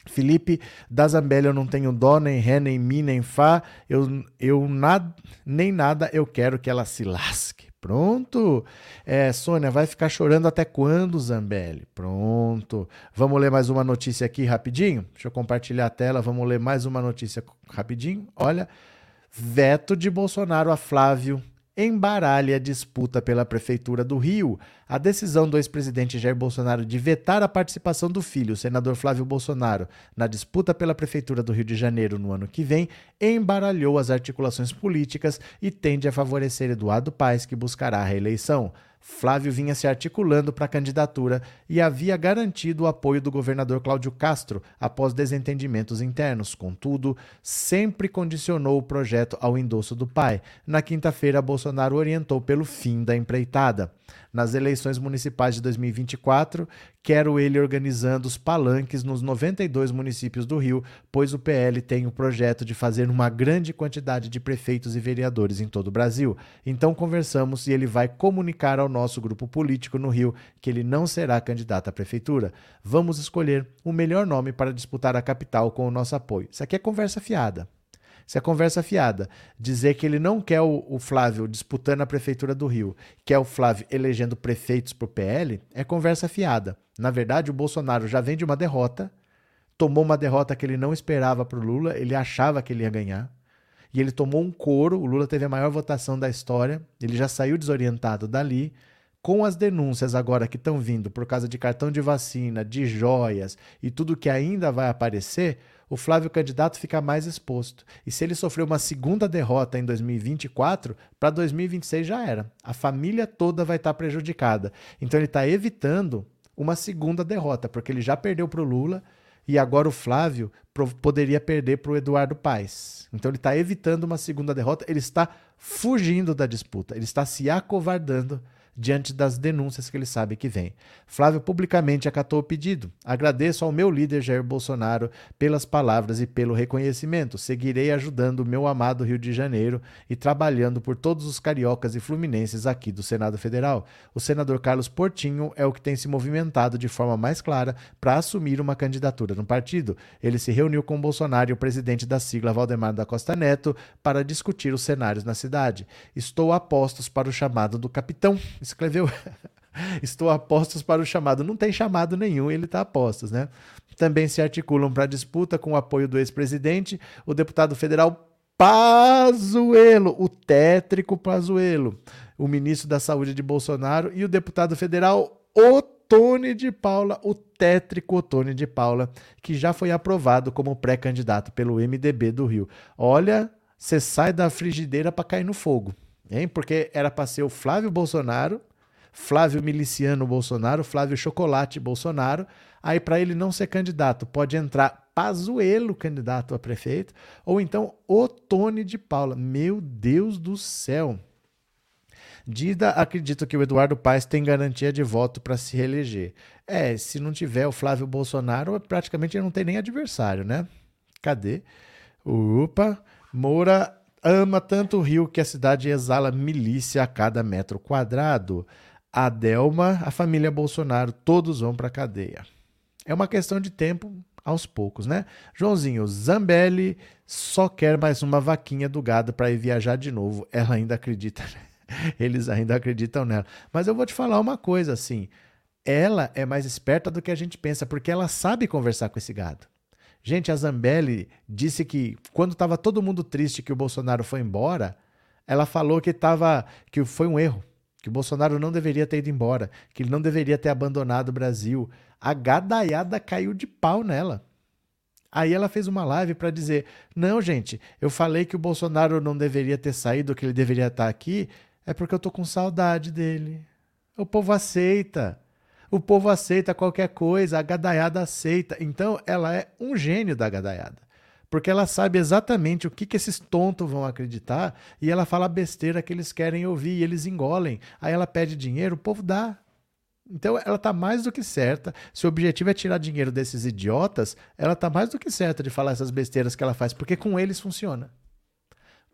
Felipe da Zambelli, eu não tenho dó, nem ré, nem mi, nem fá. Eu, eu nem nada eu quero que ela se lasque. Pronto. É, Sônia, vai ficar chorando até quando, Zambelli? Pronto. Vamos ler mais uma notícia aqui rapidinho? Deixa eu compartilhar a tela. Vamos ler mais uma notícia rapidinho. Olha, veto de Bolsonaro a Flávio embaralha a disputa pela Prefeitura do Rio. A decisão do ex-presidente Jair Bolsonaro de vetar a participação do filho, o senador Flávio Bolsonaro, na disputa pela Prefeitura do Rio de Janeiro no ano que vem, embaralhou as articulações políticas e tende a favorecer Eduardo Paes, que buscará a reeleição. Flávio vinha se articulando para a candidatura e havia garantido o apoio do governador Cláudio Castro após desentendimentos internos. Contudo, sempre condicionou o projeto ao endosso do pai. Na quinta-feira, Bolsonaro orientou pelo fim da empreitada nas eleições municipais de 2024, quero ele organizando os palanques nos 92 municípios do Rio, pois o PL tem o projeto de fazer uma grande quantidade de prefeitos e vereadores em todo o Brasil. Então conversamos e ele vai comunicar ao nosso grupo político no Rio que ele não será candidato à prefeitura. Vamos escolher o melhor nome para disputar a capital com o nosso apoio. Isso aqui é conversa fiada. Se a conversa fiada dizer que ele não quer o, o, Flávio disputando a prefeitura do Rio, quer o Flávio elegendo prefeitos para o PL, é conversa fiada. Na verdade, o Bolsonaro já vem de uma derrota, tomou uma derrota que ele não esperava para o Lula, ele achava que ele ia ganhar. E ele tomou um couro, o Lula teve a maior votação da história, ele já saiu desorientado dali. Com as denúncias agora que estão vindo por causa de cartão de vacina, de joias e tudo que ainda vai aparecer, o Flávio candidato fica mais exposto. E se ele sofreu uma segunda derrota em 2024, para 2026 já era. A família toda vai estar tá prejudicada. Então ele está evitando uma segunda derrota, porque ele já perdeu para o Lula e agora o Flávio poderia perder para o Eduardo Paes. Então ele está evitando uma segunda derrota, ele está fugindo da disputa, ele está se acovardando diante das denúncias que ele sabe que vem. Flávio publicamente acatou o pedido. Agradeço ao meu líder Jair Bolsonaro pelas palavras e pelo reconhecimento. Seguirei ajudando o meu amado Rio de Janeiro e trabalhando por todos os cariocas e fluminenses aqui do Senado Federal. O senador Carlos Portinho é o que tem se movimentado de forma mais clara para assumir uma candidatura no partido. Ele se reuniu com Bolsonaro e o presidente da sigla Valdemar da Costa Neto para discutir os cenários na cidade. Estou a postos para o chamado do capitão escreveu. Estou a postos para o chamado. Não tem chamado nenhum, ele está a postos, né? Também se articulam para disputa com o apoio do ex-presidente, o deputado federal Pazuello, o tétrico Pazuello, o ministro da Saúde de Bolsonaro e o deputado federal Otone de Paula, o tétrico Otone de Paula, que já foi aprovado como pré-candidato pelo MDB do Rio. Olha, você sai da frigideira para cair no fogo hein? Porque era para ser o Flávio Bolsonaro, Flávio Miliciano Bolsonaro, Flávio Chocolate Bolsonaro. Aí, para ele não ser candidato, pode entrar Pazuello, candidato a prefeito, ou então Otone de Paula. Meu Deus do céu! Dida acredita que o Eduardo Paes tem garantia de voto para se reeleger. É, se não tiver o Flávio Bolsonaro, praticamente ele não tem nem adversário, né? Cadê? Opa! Moura ama tanto o Rio que a cidade exala milícia a cada metro quadrado. A Delma, a família Bolsonaro, todos vão para cadeia. É uma questão de tempo, aos poucos, né? Joãozinho, Zambelli só quer mais uma vaquinha do gado para ir viajar de novo. Ela ainda acredita, né? eles ainda acreditam nela. Mas eu vou te falar uma coisa assim, ela é mais esperta do que a gente pensa, porque ela sabe conversar com esse gado. Gente, a Zambelli disse que quando estava todo mundo triste que o Bolsonaro foi embora, ela falou que tava, que foi um erro, que o Bolsonaro não deveria ter ido embora, que ele não deveria ter abandonado o Brasil. A gadaiada caiu de pau nela. Aí ela fez uma live para dizer: "Não, gente, eu falei que o Bolsonaro não deveria ter saído, que ele deveria estar aqui, é porque eu tô com saudade dele". O povo aceita. O povo aceita qualquer coisa, a gadaiada aceita. Então, ela é um gênio da gadaiada. Porque ela sabe exatamente o que, que esses tontos vão acreditar e ela fala besteira que eles querem ouvir e eles engolem. Aí ela pede dinheiro, o povo dá. Então ela está mais do que certa. Se o objetivo é tirar dinheiro desses idiotas, ela está mais do que certa de falar essas besteiras que ela faz, porque com eles funciona.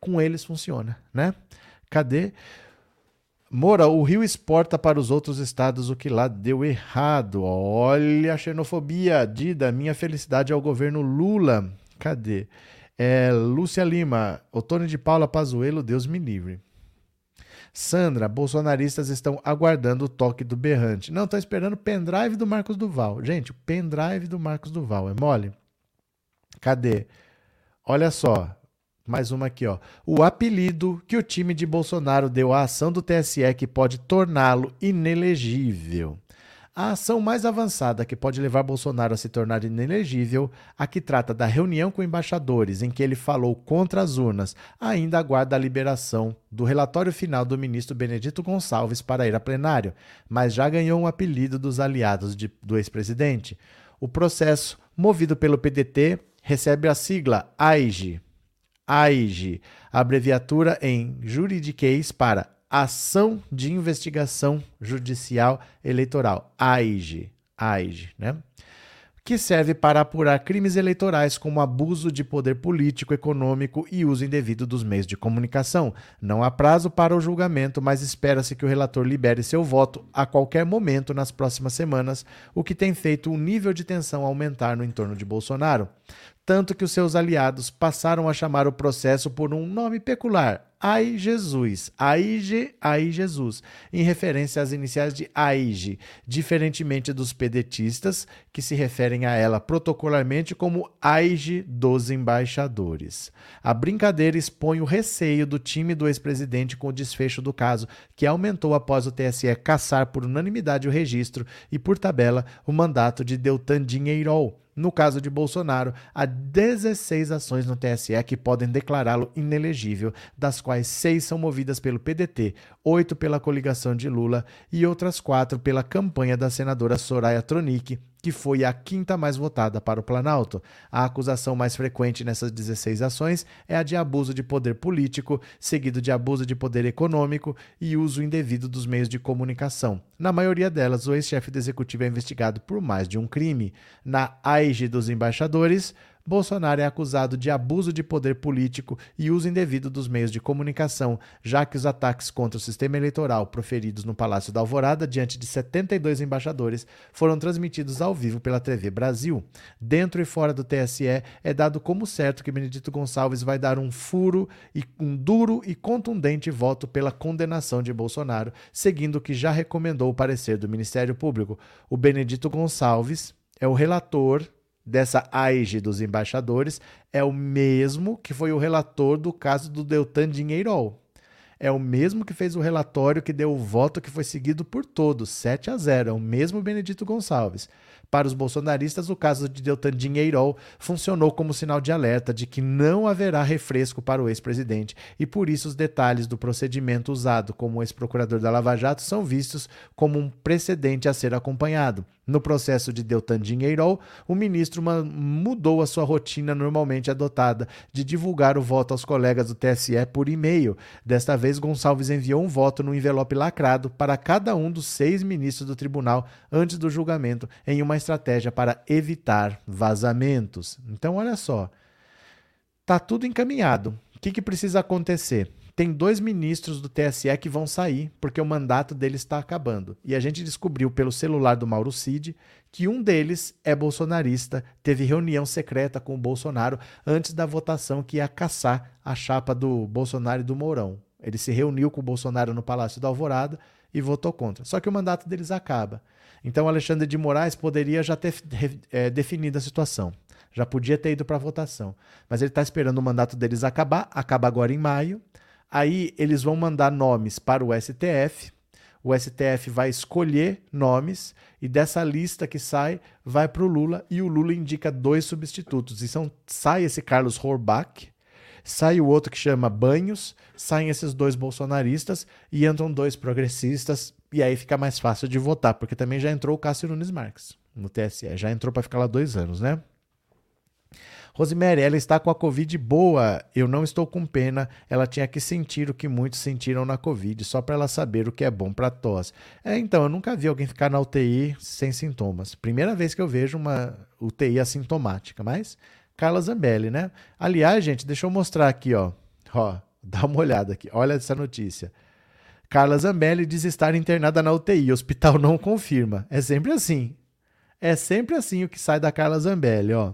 Com eles funciona, né? Cadê? Moura, o Rio exporta para os outros estados o que lá deu errado. Olha a xenofobia. Dida, minha felicidade ao governo Lula. Cadê? É, Lúcia Lima, Otônio de Paula Pazuello, Deus me livre. Sandra, bolsonaristas estão aguardando o toque do berrante. Não, estão esperando o pendrive do Marcos Duval. Gente, o pendrive do Marcos Duval, é mole? Cadê? Olha só, mais uma aqui, ó. O apelido que o time de Bolsonaro deu à ação do TSE que pode torná-lo inelegível. A ação mais avançada que pode levar Bolsonaro a se tornar inelegível, a que trata da reunião com embaixadores em que ele falou contra as urnas, ainda aguarda a liberação do relatório final do ministro Benedito Gonçalves para ir a plenário, mas já ganhou um apelido dos aliados de, do ex-presidente. O processo, movido pelo PDT, recebe a sigla AIGE, AIGE, abreviatura em juridiquês para Ação de Investigação Judicial Eleitoral, AIGE, AIGE, né? que serve para apurar crimes eleitorais como abuso de poder político, econômico e uso indevido dos meios de comunicação. Não há prazo para o julgamento, mas espera-se que o relator libere seu voto a qualquer momento nas próximas semanas, o que tem feito o nível de tensão aumentar no entorno de Bolsonaro tanto que os seus aliados passaram a chamar o processo por um nome peculiar, Ai Jesus, AIG, Ai Jesus, em referência às iniciais de AIG, diferentemente dos pedetistas, que se referem a ela protocolarmente como AIG dos embaixadores. A brincadeira expõe o receio do time do ex-presidente com o desfecho do caso, que aumentou após o TSE caçar por unanimidade o registro e, por tabela, o mandato de Deltan Dinheirol, no caso de Bolsonaro, há 16 ações no TSE que podem declará-lo inelegível, das quais seis são movidas pelo PDT, oito pela coligação de Lula e outras quatro pela campanha da senadora Soraya Tronic, que foi a quinta mais votada para o Planalto. A acusação mais frequente nessas 16 ações é a de abuso de poder político, seguido de abuso de poder econômico e uso indevido dos meios de comunicação. Na maioria delas, o ex-chefe do executivo é investigado por mais de um crime. Na AIG dos embaixadores, Bolsonaro é acusado de abuso de poder político e uso indevido dos meios de comunicação, já que os ataques contra o sistema eleitoral proferidos no Palácio da Alvorada diante de 72 embaixadores foram transmitidos ao vivo pela TV Brasil. Dentro e fora do TSE, é dado como certo que Benedito Gonçalves vai dar um furo e um duro e contundente voto pela condenação de Bolsonaro, seguindo o que já recomendou o parecer do Ministério Público. O Benedito Gonçalves é o relator dessa AIG dos embaixadores é o mesmo que foi o relator do caso do Deltan Dinheirol. É o mesmo que fez o relatório que deu o voto que foi seguido por todos, 7 a 0. É o mesmo Benedito Gonçalves. Para os bolsonaristas, o caso de Deltan Dinheirol funcionou como sinal de alerta de que não haverá refresco para o ex-presidente e por isso os detalhes do procedimento usado como ex-procurador da Lava Jato são vistos como um precedente a ser acompanhado. No processo de Deltan Dinheirol, o ministro mudou a sua rotina normalmente adotada de divulgar o voto aos colegas do TSE por e-mail. Desta vez, Gonçalves enviou um voto no envelope lacrado para cada um dos seis ministros do tribunal antes do julgamento, em uma estratégia para evitar vazamentos. Então, olha só. Tá tudo encaminhado. O que, que precisa acontecer? Tem dois ministros do TSE que vão sair porque o mandato deles está acabando. E a gente descobriu pelo celular do Mauro Cid que um deles é bolsonarista, teve reunião secreta com o Bolsonaro antes da votação que ia caçar a chapa do Bolsonaro e do Mourão. Ele se reuniu com o Bolsonaro no Palácio da Alvorada e votou contra. Só que o mandato deles acaba. Então Alexandre de Moraes poderia já ter é, definido a situação. Já podia ter ido para votação. Mas ele está esperando o mandato deles acabar, acaba agora em maio. Aí eles vão mandar nomes para o STF. O STF vai escolher nomes e dessa lista que sai vai para o Lula e o Lula indica dois substitutos. E são, sai esse Carlos Horbach, sai o outro que chama Banhos, saem esses dois bolsonaristas e entram dois progressistas e aí fica mais fácil de votar, porque também já entrou o Cássio Nunes Marques no TSE, já entrou para ficar lá dois anos, né? Rosemary, ela está com a Covid boa. Eu não estou com pena. Ela tinha que sentir o que muitos sentiram na Covid, só para ela saber o que é bom para tosse. É, então, eu nunca vi alguém ficar na UTI sem sintomas. Primeira vez que eu vejo uma UTI assintomática, mas Carla Zambelli, né? Aliás, gente, deixa eu mostrar aqui, ó. Ó, dá uma olhada aqui. Olha essa notícia. Carla Zambelli diz estar internada na UTI. O hospital não confirma. É sempre assim. É sempre assim o que sai da Carla Zambelli, ó.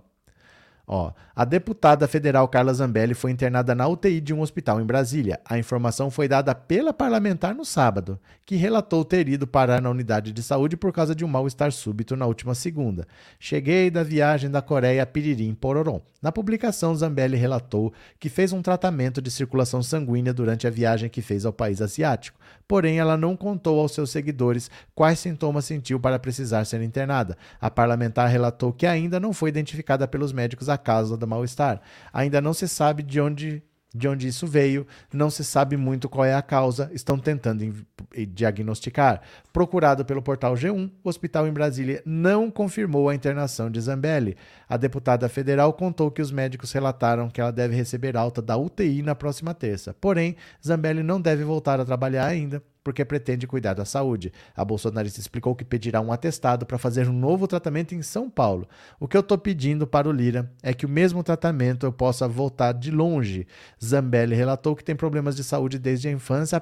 Ó, a deputada federal Carla Zambelli foi internada na UTI de um hospital em Brasília. A informação foi dada pela parlamentar no sábado, que relatou ter ido parar na unidade de saúde por causa de um mal-estar súbito na última segunda. Cheguei da viagem da Coreia a Piririm, Pororom. Na publicação, Zambelli relatou que fez um tratamento de circulação sanguínea durante a viagem que fez ao país asiático. Porém, ela não contou aos seus seguidores quais sintomas sentiu para precisar ser internada. A parlamentar relatou que ainda não foi identificada pelos médicos a causa mal-estar. Ainda não se sabe de onde de onde isso veio, não se sabe muito qual é a causa, estão tentando diagnosticar. Procurado pelo portal G1, o hospital em Brasília não confirmou a internação de Zambelli. A deputada federal contou que os médicos relataram que ela deve receber alta da UTI na próxima terça. Porém, Zambelli não deve voltar a trabalhar ainda, porque pretende cuidar da saúde. A bolsonarista explicou que pedirá um atestado para fazer um novo tratamento em São Paulo. O que eu estou pedindo para o Lira é que o mesmo tratamento eu possa voltar de longe. Zambelli relatou que tem problemas de saúde desde a infância.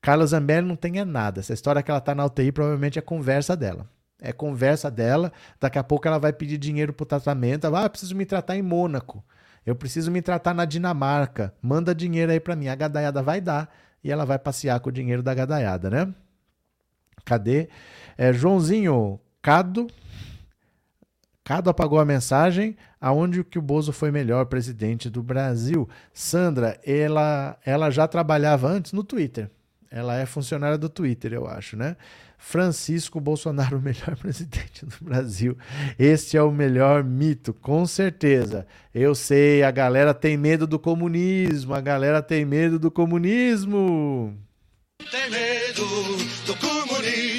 Carla Zambelli não tem nada. Essa história que ela está na UTI provavelmente é conversa dela. É conversa dela. Daqui a pouco ela vai pedir dinheiro para o tratamento. Ah, preciso me tratar em Mônaco. Eu preciso me tratar na Dinamarca. Manda dinheiro aí para mim. A gadaiada vai dar e ela vai passear com o dinheiro da gadaiada, né? Cadê? É, Joãozinho, Cado. Cado apagou a mensagem. Aonde que o Bozo foi melhor presidente do Brasil? Sandra, ela, ela já trabalhava antes no Twitter. Ela é funcionária do Twitter, eu acho, né? Francisco Bolsonaro, o melhor presidente do Brasil. Este é o melhor mito, com certeza. Eu sei, a galera tem medo do comunismo, a galera tem medo do comunismo. Tem medo do comunismo,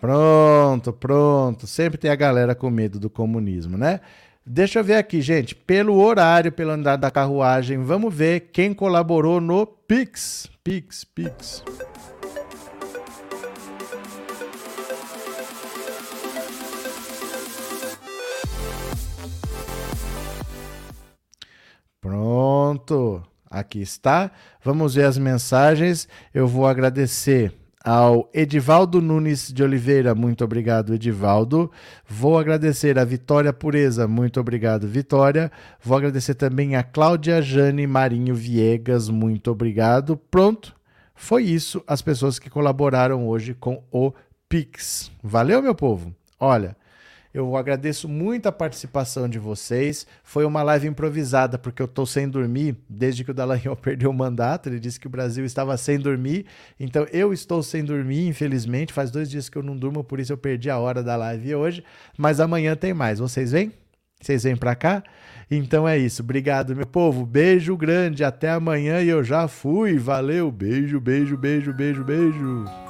Pronto, pronto. Sempre tem a galera com medo do comunismo, né? Deixa eu ver aqui, gente. Pelo horário, pelo andar da carruagem, vamos ver quem colaborou no Pix. Pix, Pix. Pronto. Aqui está. Vamos ver as mensagens. Eu vou agradecer ao Edivaldo Nunes de Oliveira, muito obrigado, Edivaldo. Vou agradecer a Vitória Pureza, muito obrigado, Vitória. Vou agradecer também a Cláudia Jane Marinho Viegas, muito obrigado. Pronto, foi isso as pessoas que colaboraram hoje com o Pix. Valeu, meu povo? Olha, eu agradeço muito a participação de vocês. Foi uma live improvisada, porque eu estou sem dormir desde que o Dallagnol perdeu o mandato. Ele disse que o Brasil estava sem dormir. Então eu estou sem dormir, infelizmente. Faz dois dias que eu não durmo, por isso eu perdi a hora da live hoje. Mas amanhã tem mais. Vocês vêm? Vocês vêm para cá? Então é isso. Obrigado, meu povo. Beijo grande. Até amanhã e eu já fui. Valeu. Beijo, beijo, beijo, beijo, beijo.